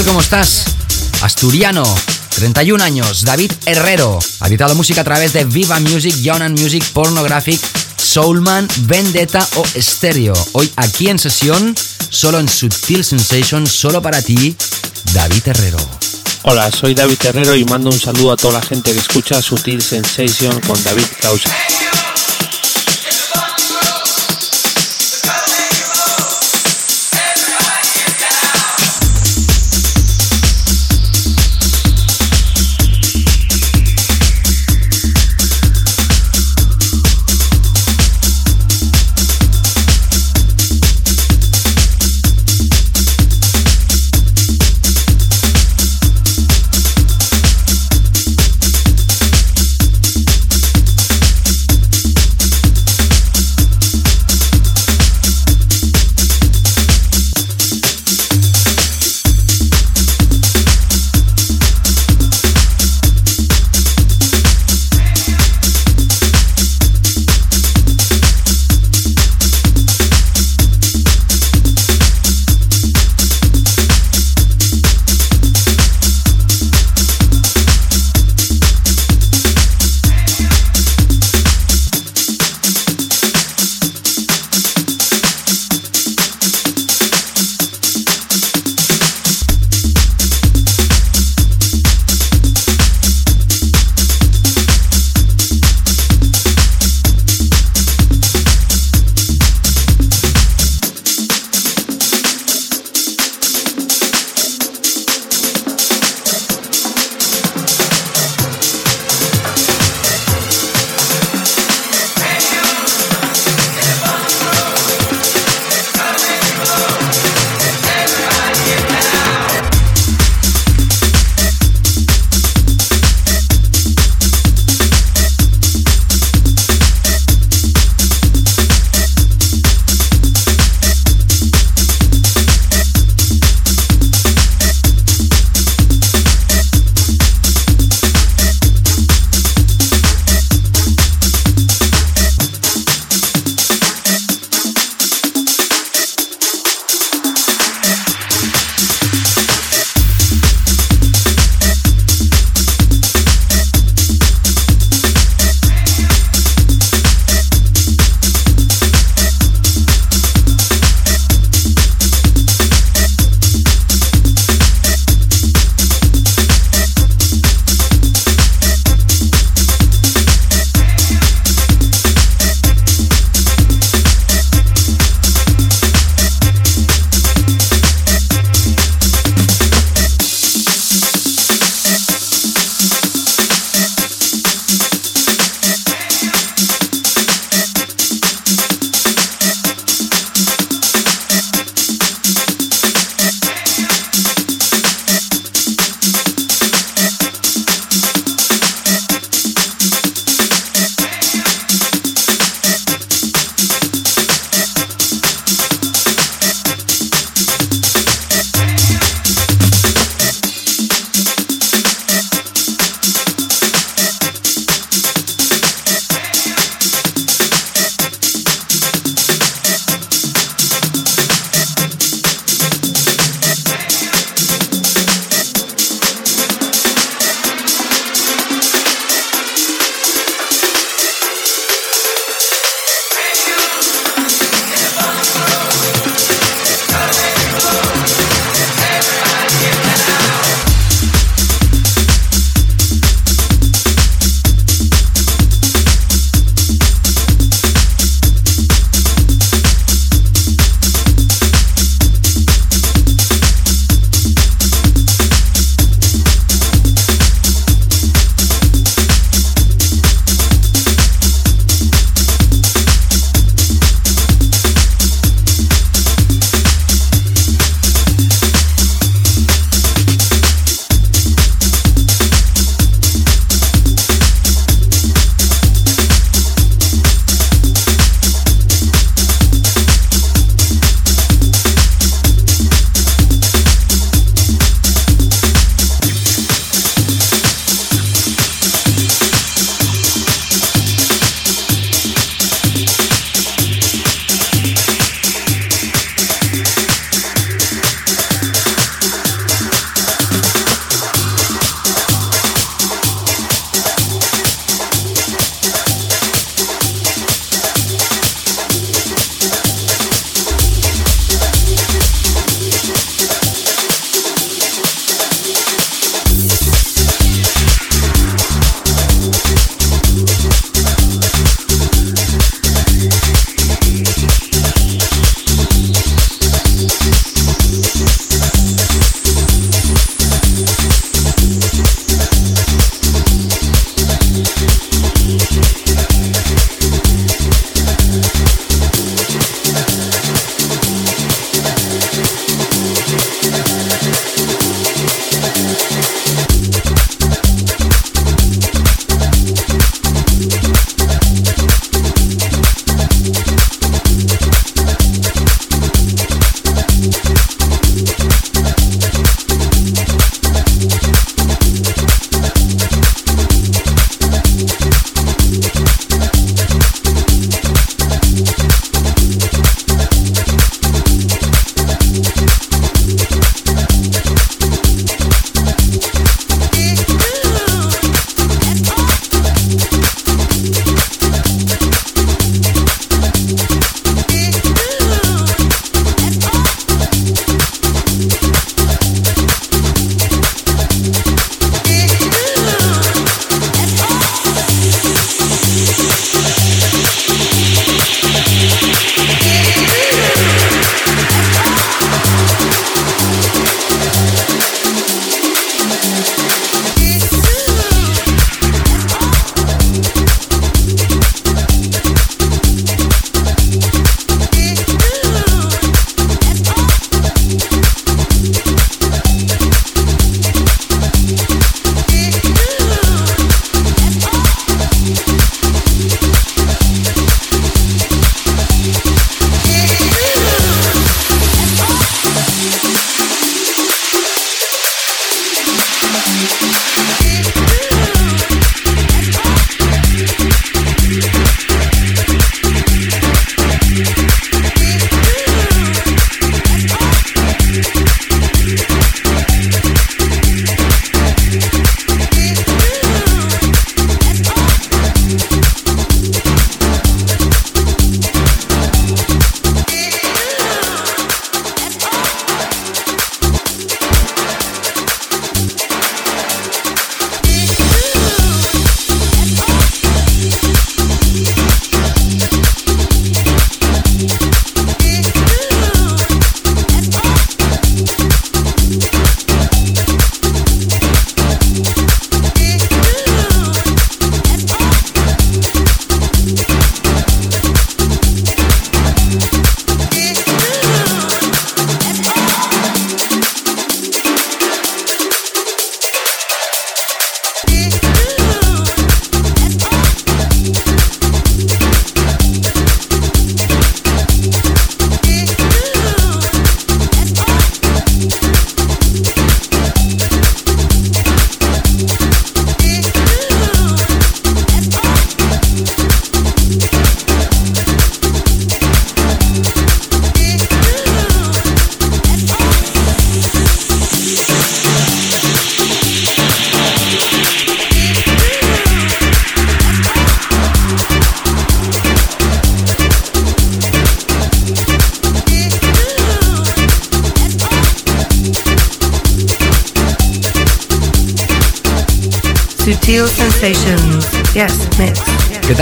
Tal? ¿Cómo estás? Asturiano, 31 años, David Herrero. Ha editado música a través de Viva Music, Yonan Music, Pornographic, Soulman, Vendetta o Stereo. Hoy aquí en sesión, solo en Sutil Sensations, solo para ti, David Herrero.
Hola, soy David Herrero y mando un saludo a toda la gente que escucha Sutil Sensation con David Causa.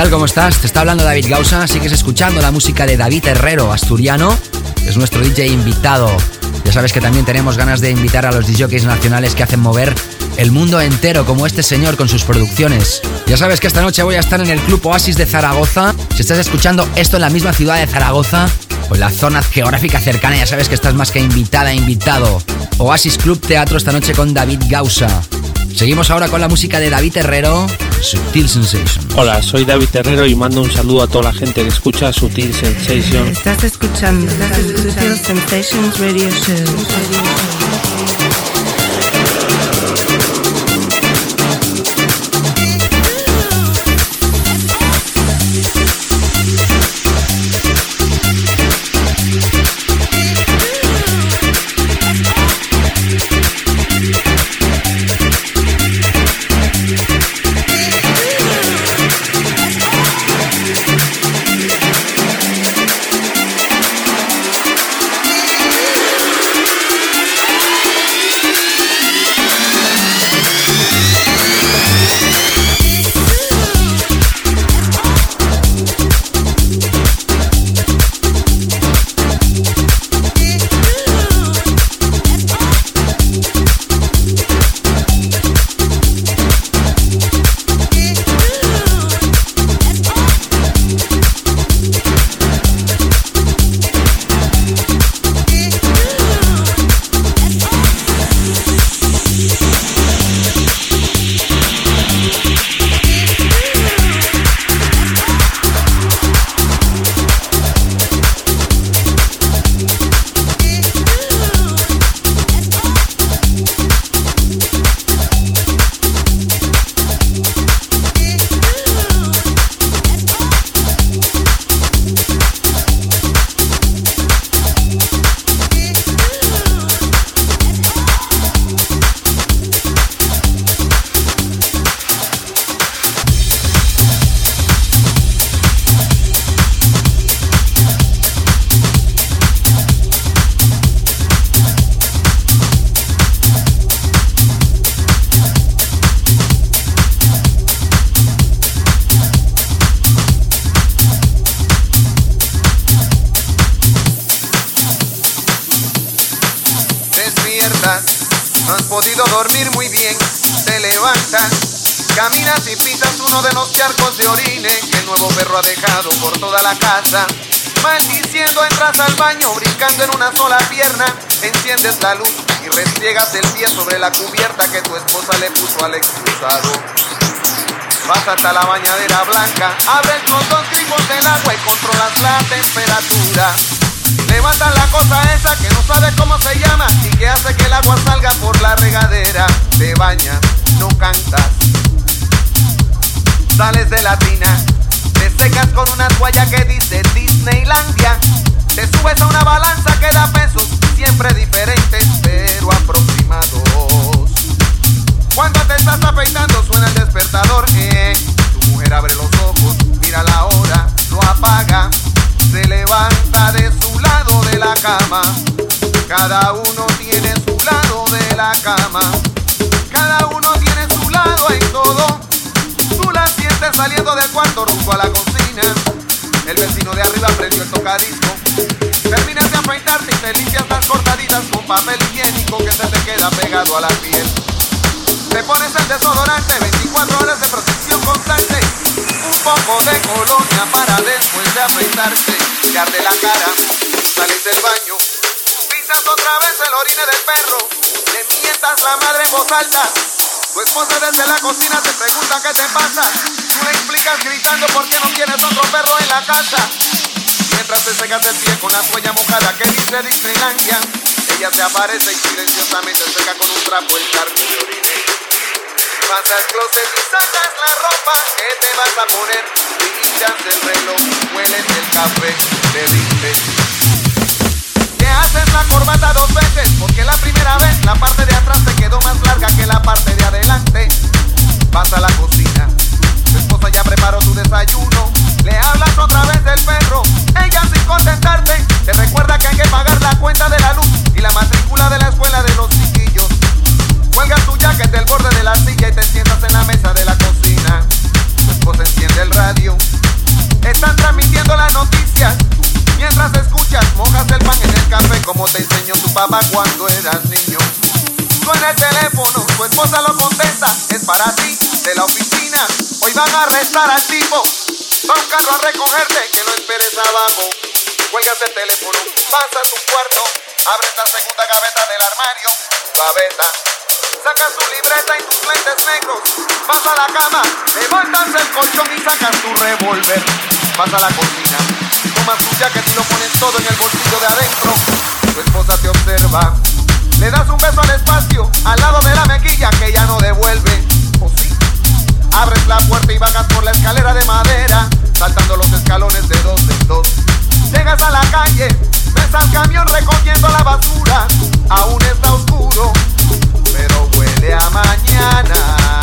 Tal? ¿Cómo estás? Te está hablando David Gausa. Sigues escuchando la música de David Herrero, asturiano. Es nuestro DJ invitado. Ya sabes que también tenemos ganas de invitar a los DJs nacionales que hacen mover el mundo entero, como este señor con sus producciones. Ya sabes que esta noche voy a estar en el Club Oasis de Zaragoza. Si estás escuchando esto en la misma ciudad de Zaragoza o en la zona geográfica cercana, ya sabes que estás más que invitada, invitado. Oasis Club Teatro esta noche con David Gausa. Seguimos ahora con la música de David Herrero, Sutil Sensation.
Hola, soy David Herrero y mando un saludo a toda la gente que escucha Sutil Sensation.
Estás escuchando Sutil Sensations Radio Show.
Hasta la bañadera blanca, Cada uno tiene su lado de la cama. Cada uno tiene su lado en todo. Tú la sientes saliendo del cuarto rumbo a la cocina. El vecino de arriba prendió el tocadisco. Terminas de afeitarte y te limpias las cortaditas con papel higiénico que se te queda pegado a la piel. Te pones el desodorante, 24 horas de protección constante. Un poco de colonia para después de afeitarte. Te arde la cara, sales del baño. Orine del perro. Le mientas la madre en voz alta. Tu esposa desde la cocina te pregunta qué te pasa. Tú le explicas gritando por qué no tienes otro perro en la casa. Mientras te secas el pie con la toalla mojada que dice Disneylandia, ella se aparece y silenciosamente seca con un trapo el charco de orine. Vas al closet y sacas la ropa que te vas a poner. Miras el reloj, hueles el café, te dices. Te haces la corbata dos veces porque la primera vez la parte de atrás te quedó más larga que la parte de van a arrestar al tipo. Va un a recogerte, que no esperes abajo. Cuelgas el teléfono, vas a tu cuarto. Abres la segunda gaveta del armario. Gaveta. Sacas tu libreta y tus lentes negros. Vas a la cama, levantas el colchón y sacas tu revólver. Vas a la cocina, tomas tu jacket y lo pones todo en el bolsillo de adentro. Tu esposa te observa. Le das un beso al espacio, al lado de la mejilla que ya no devuelve. Abres la puerta y bajas por la escalera de madera, saltando los escalones de dos en dos. Llegas a la calle, ves al camión recogiendo la basura. Aún está oscuro, pero huele a mañana,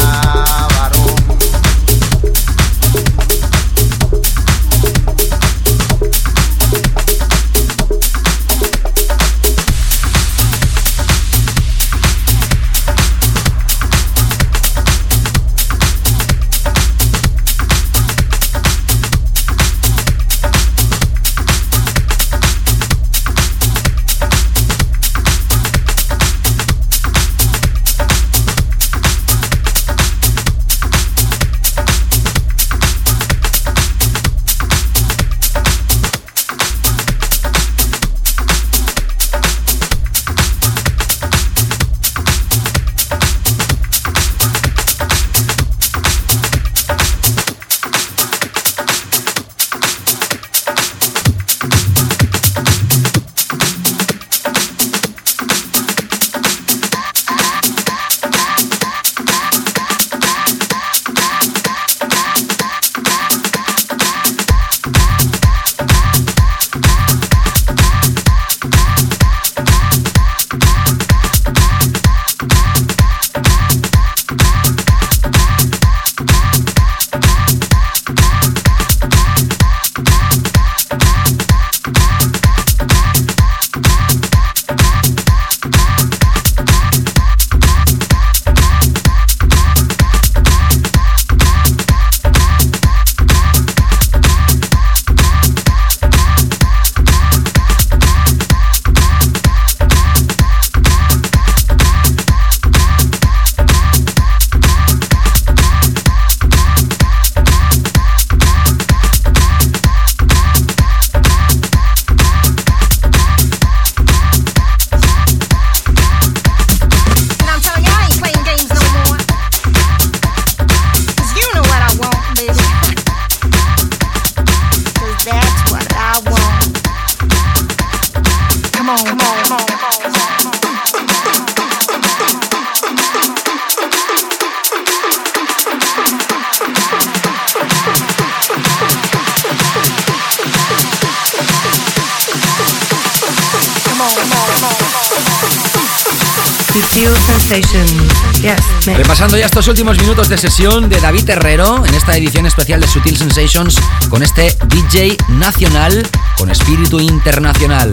Repasando ya estos últimos minutos de sesión de David Herrero en esta edición especial de Sutil Sensations con este DJ nacional con espíritu internacional.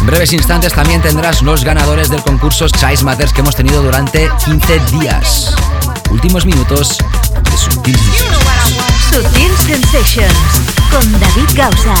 En breves instantes también tendrás los ganadores del concurso Chase Matters que hemos tenido durante 15 días. Últimos minutos de Sutil Sensations.
Sutil Sensations con David Gausa.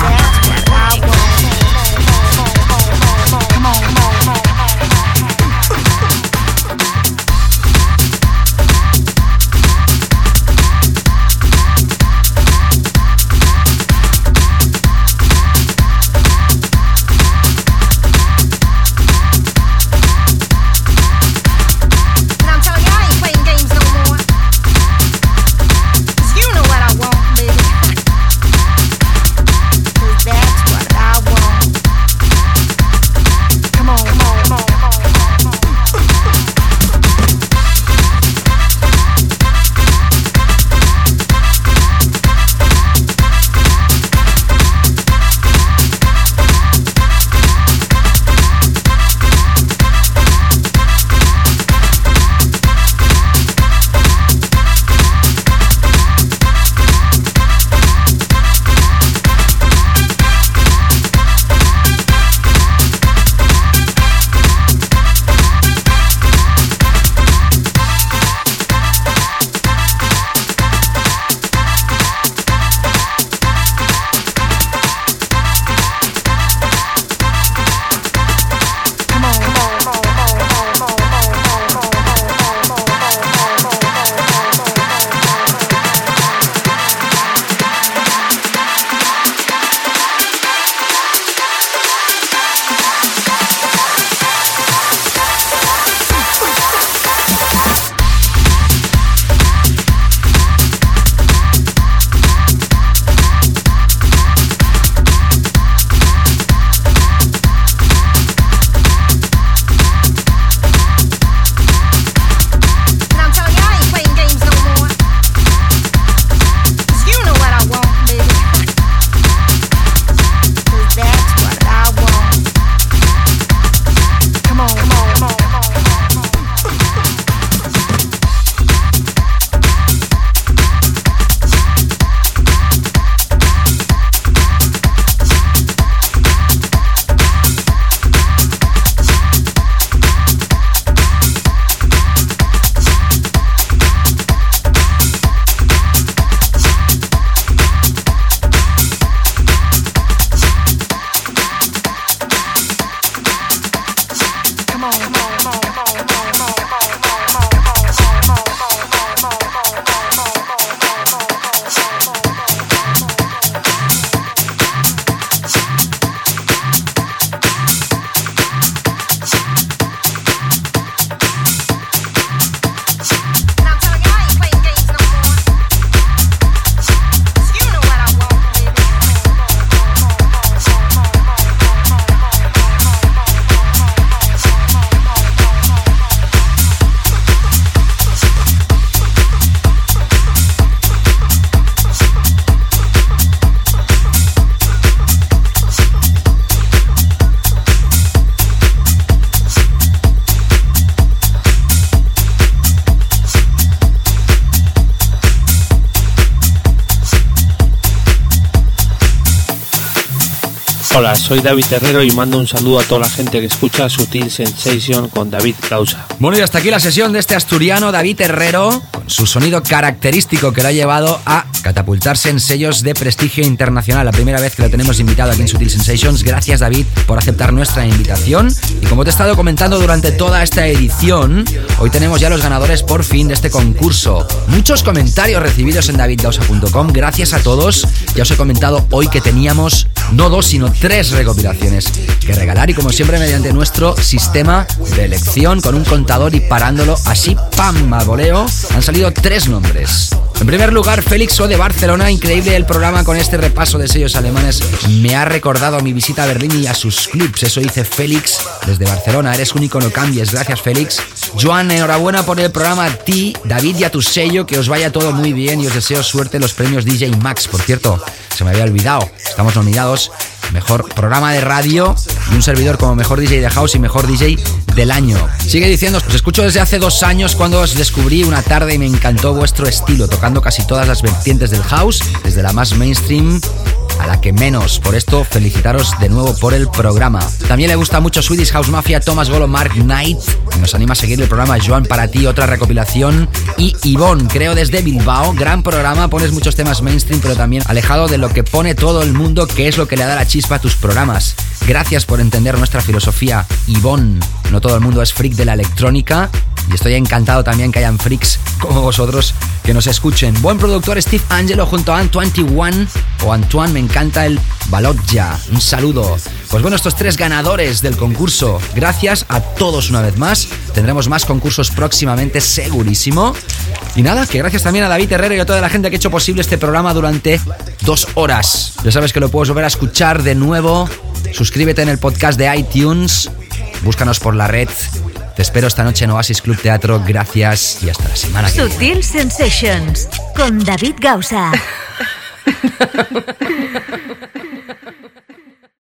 Soy David Herrero y mando un saludo a toda la gente que escucha Sutil Sensation con David Causa.
Bueno, y hasta aquí la sesión de este asturiano David Herrero, su sonido característico que lo ha llevado a catapultarse en sellos de prestigio internacional. La primera vez que lo tenemos invitado aquí en Sutil Sensations. Gracias, David, por aceptar nuestra invitación. Y como te he estado comentando durante toda esta edición, hoy tenemos ya los ganadores por fin de este concurso. Muchos comentarios recibidos en davidgausa.com. Gracias a todos. Ya os he comentado hoy que teníamos no dos, sino tres recopilaciones que regalar y como siempre mediante nuestro sistema de elección con un contador y parándolo así, pam, a voleo, han salido tres nombres. En primer lugar, Félix O de Barcelona, increíble el programa con este repaso de sellos alemanes. Me ha recordado mi visita a Berlín y a sus clubs. Eso dice Félix desde Barcelona. Eres único, no cambies. Gracias, Félix. Joan, enhorabuena por el programa a ti, David y a tu sello. Que os vaya todo muy bien y os deseo suerte en los premios DJ Max. Por cierto, se me había olvidado. Estamos nominados mejor programa de radio y un servidor como mejor DJ de house y mejor DJ del año. Sigue diciendo, os escucho desde hace dos años cuando os descubrí una tarde y me encantó vuestro estilo, tocando casi todas las vertientes del house, desde la más mainstream a la que menos. Por esto, felicitaros de nuevo por el programa. También le gusta mucho Swedish House Mafia, Thomas Golo, Mark Knight. nos anima a seguir el programa Joan para ti, otra recopilación. Y Yvonne, creo desde Bilbao. Gran programa, pones muchos temas mainstream, pero también alejado de lo que pone todo el mundo, que es lo que le da la chispa a tus programas. Gracias por entender nuestra filosofía, Yvonne. No todo el mundo es freak de la electrónica y estoy encantado también que hayan freaks como vosotros que nos escuchen. Buen productor Steve Angelo junto a Antoine o Antoine, me encanta el ya. Un saludo. Pues bueno, estos tres ganadores del concurso, gracias a todos una vez más. Tendremos más concursos próximamente, segurísimo. Y nada, que gracias también a David Herrero y a toda la gente que ha hecho posible este programa durante dos horas. Ya sabes que lo puedes volver a escuchar de nuevo. Suscríbete en el podcast de iTunes. Búscanos por la red te espero esta noche en Oasis Club Teatro. Gracias y hasta la semana que
Sutil Sensations con David Gausa.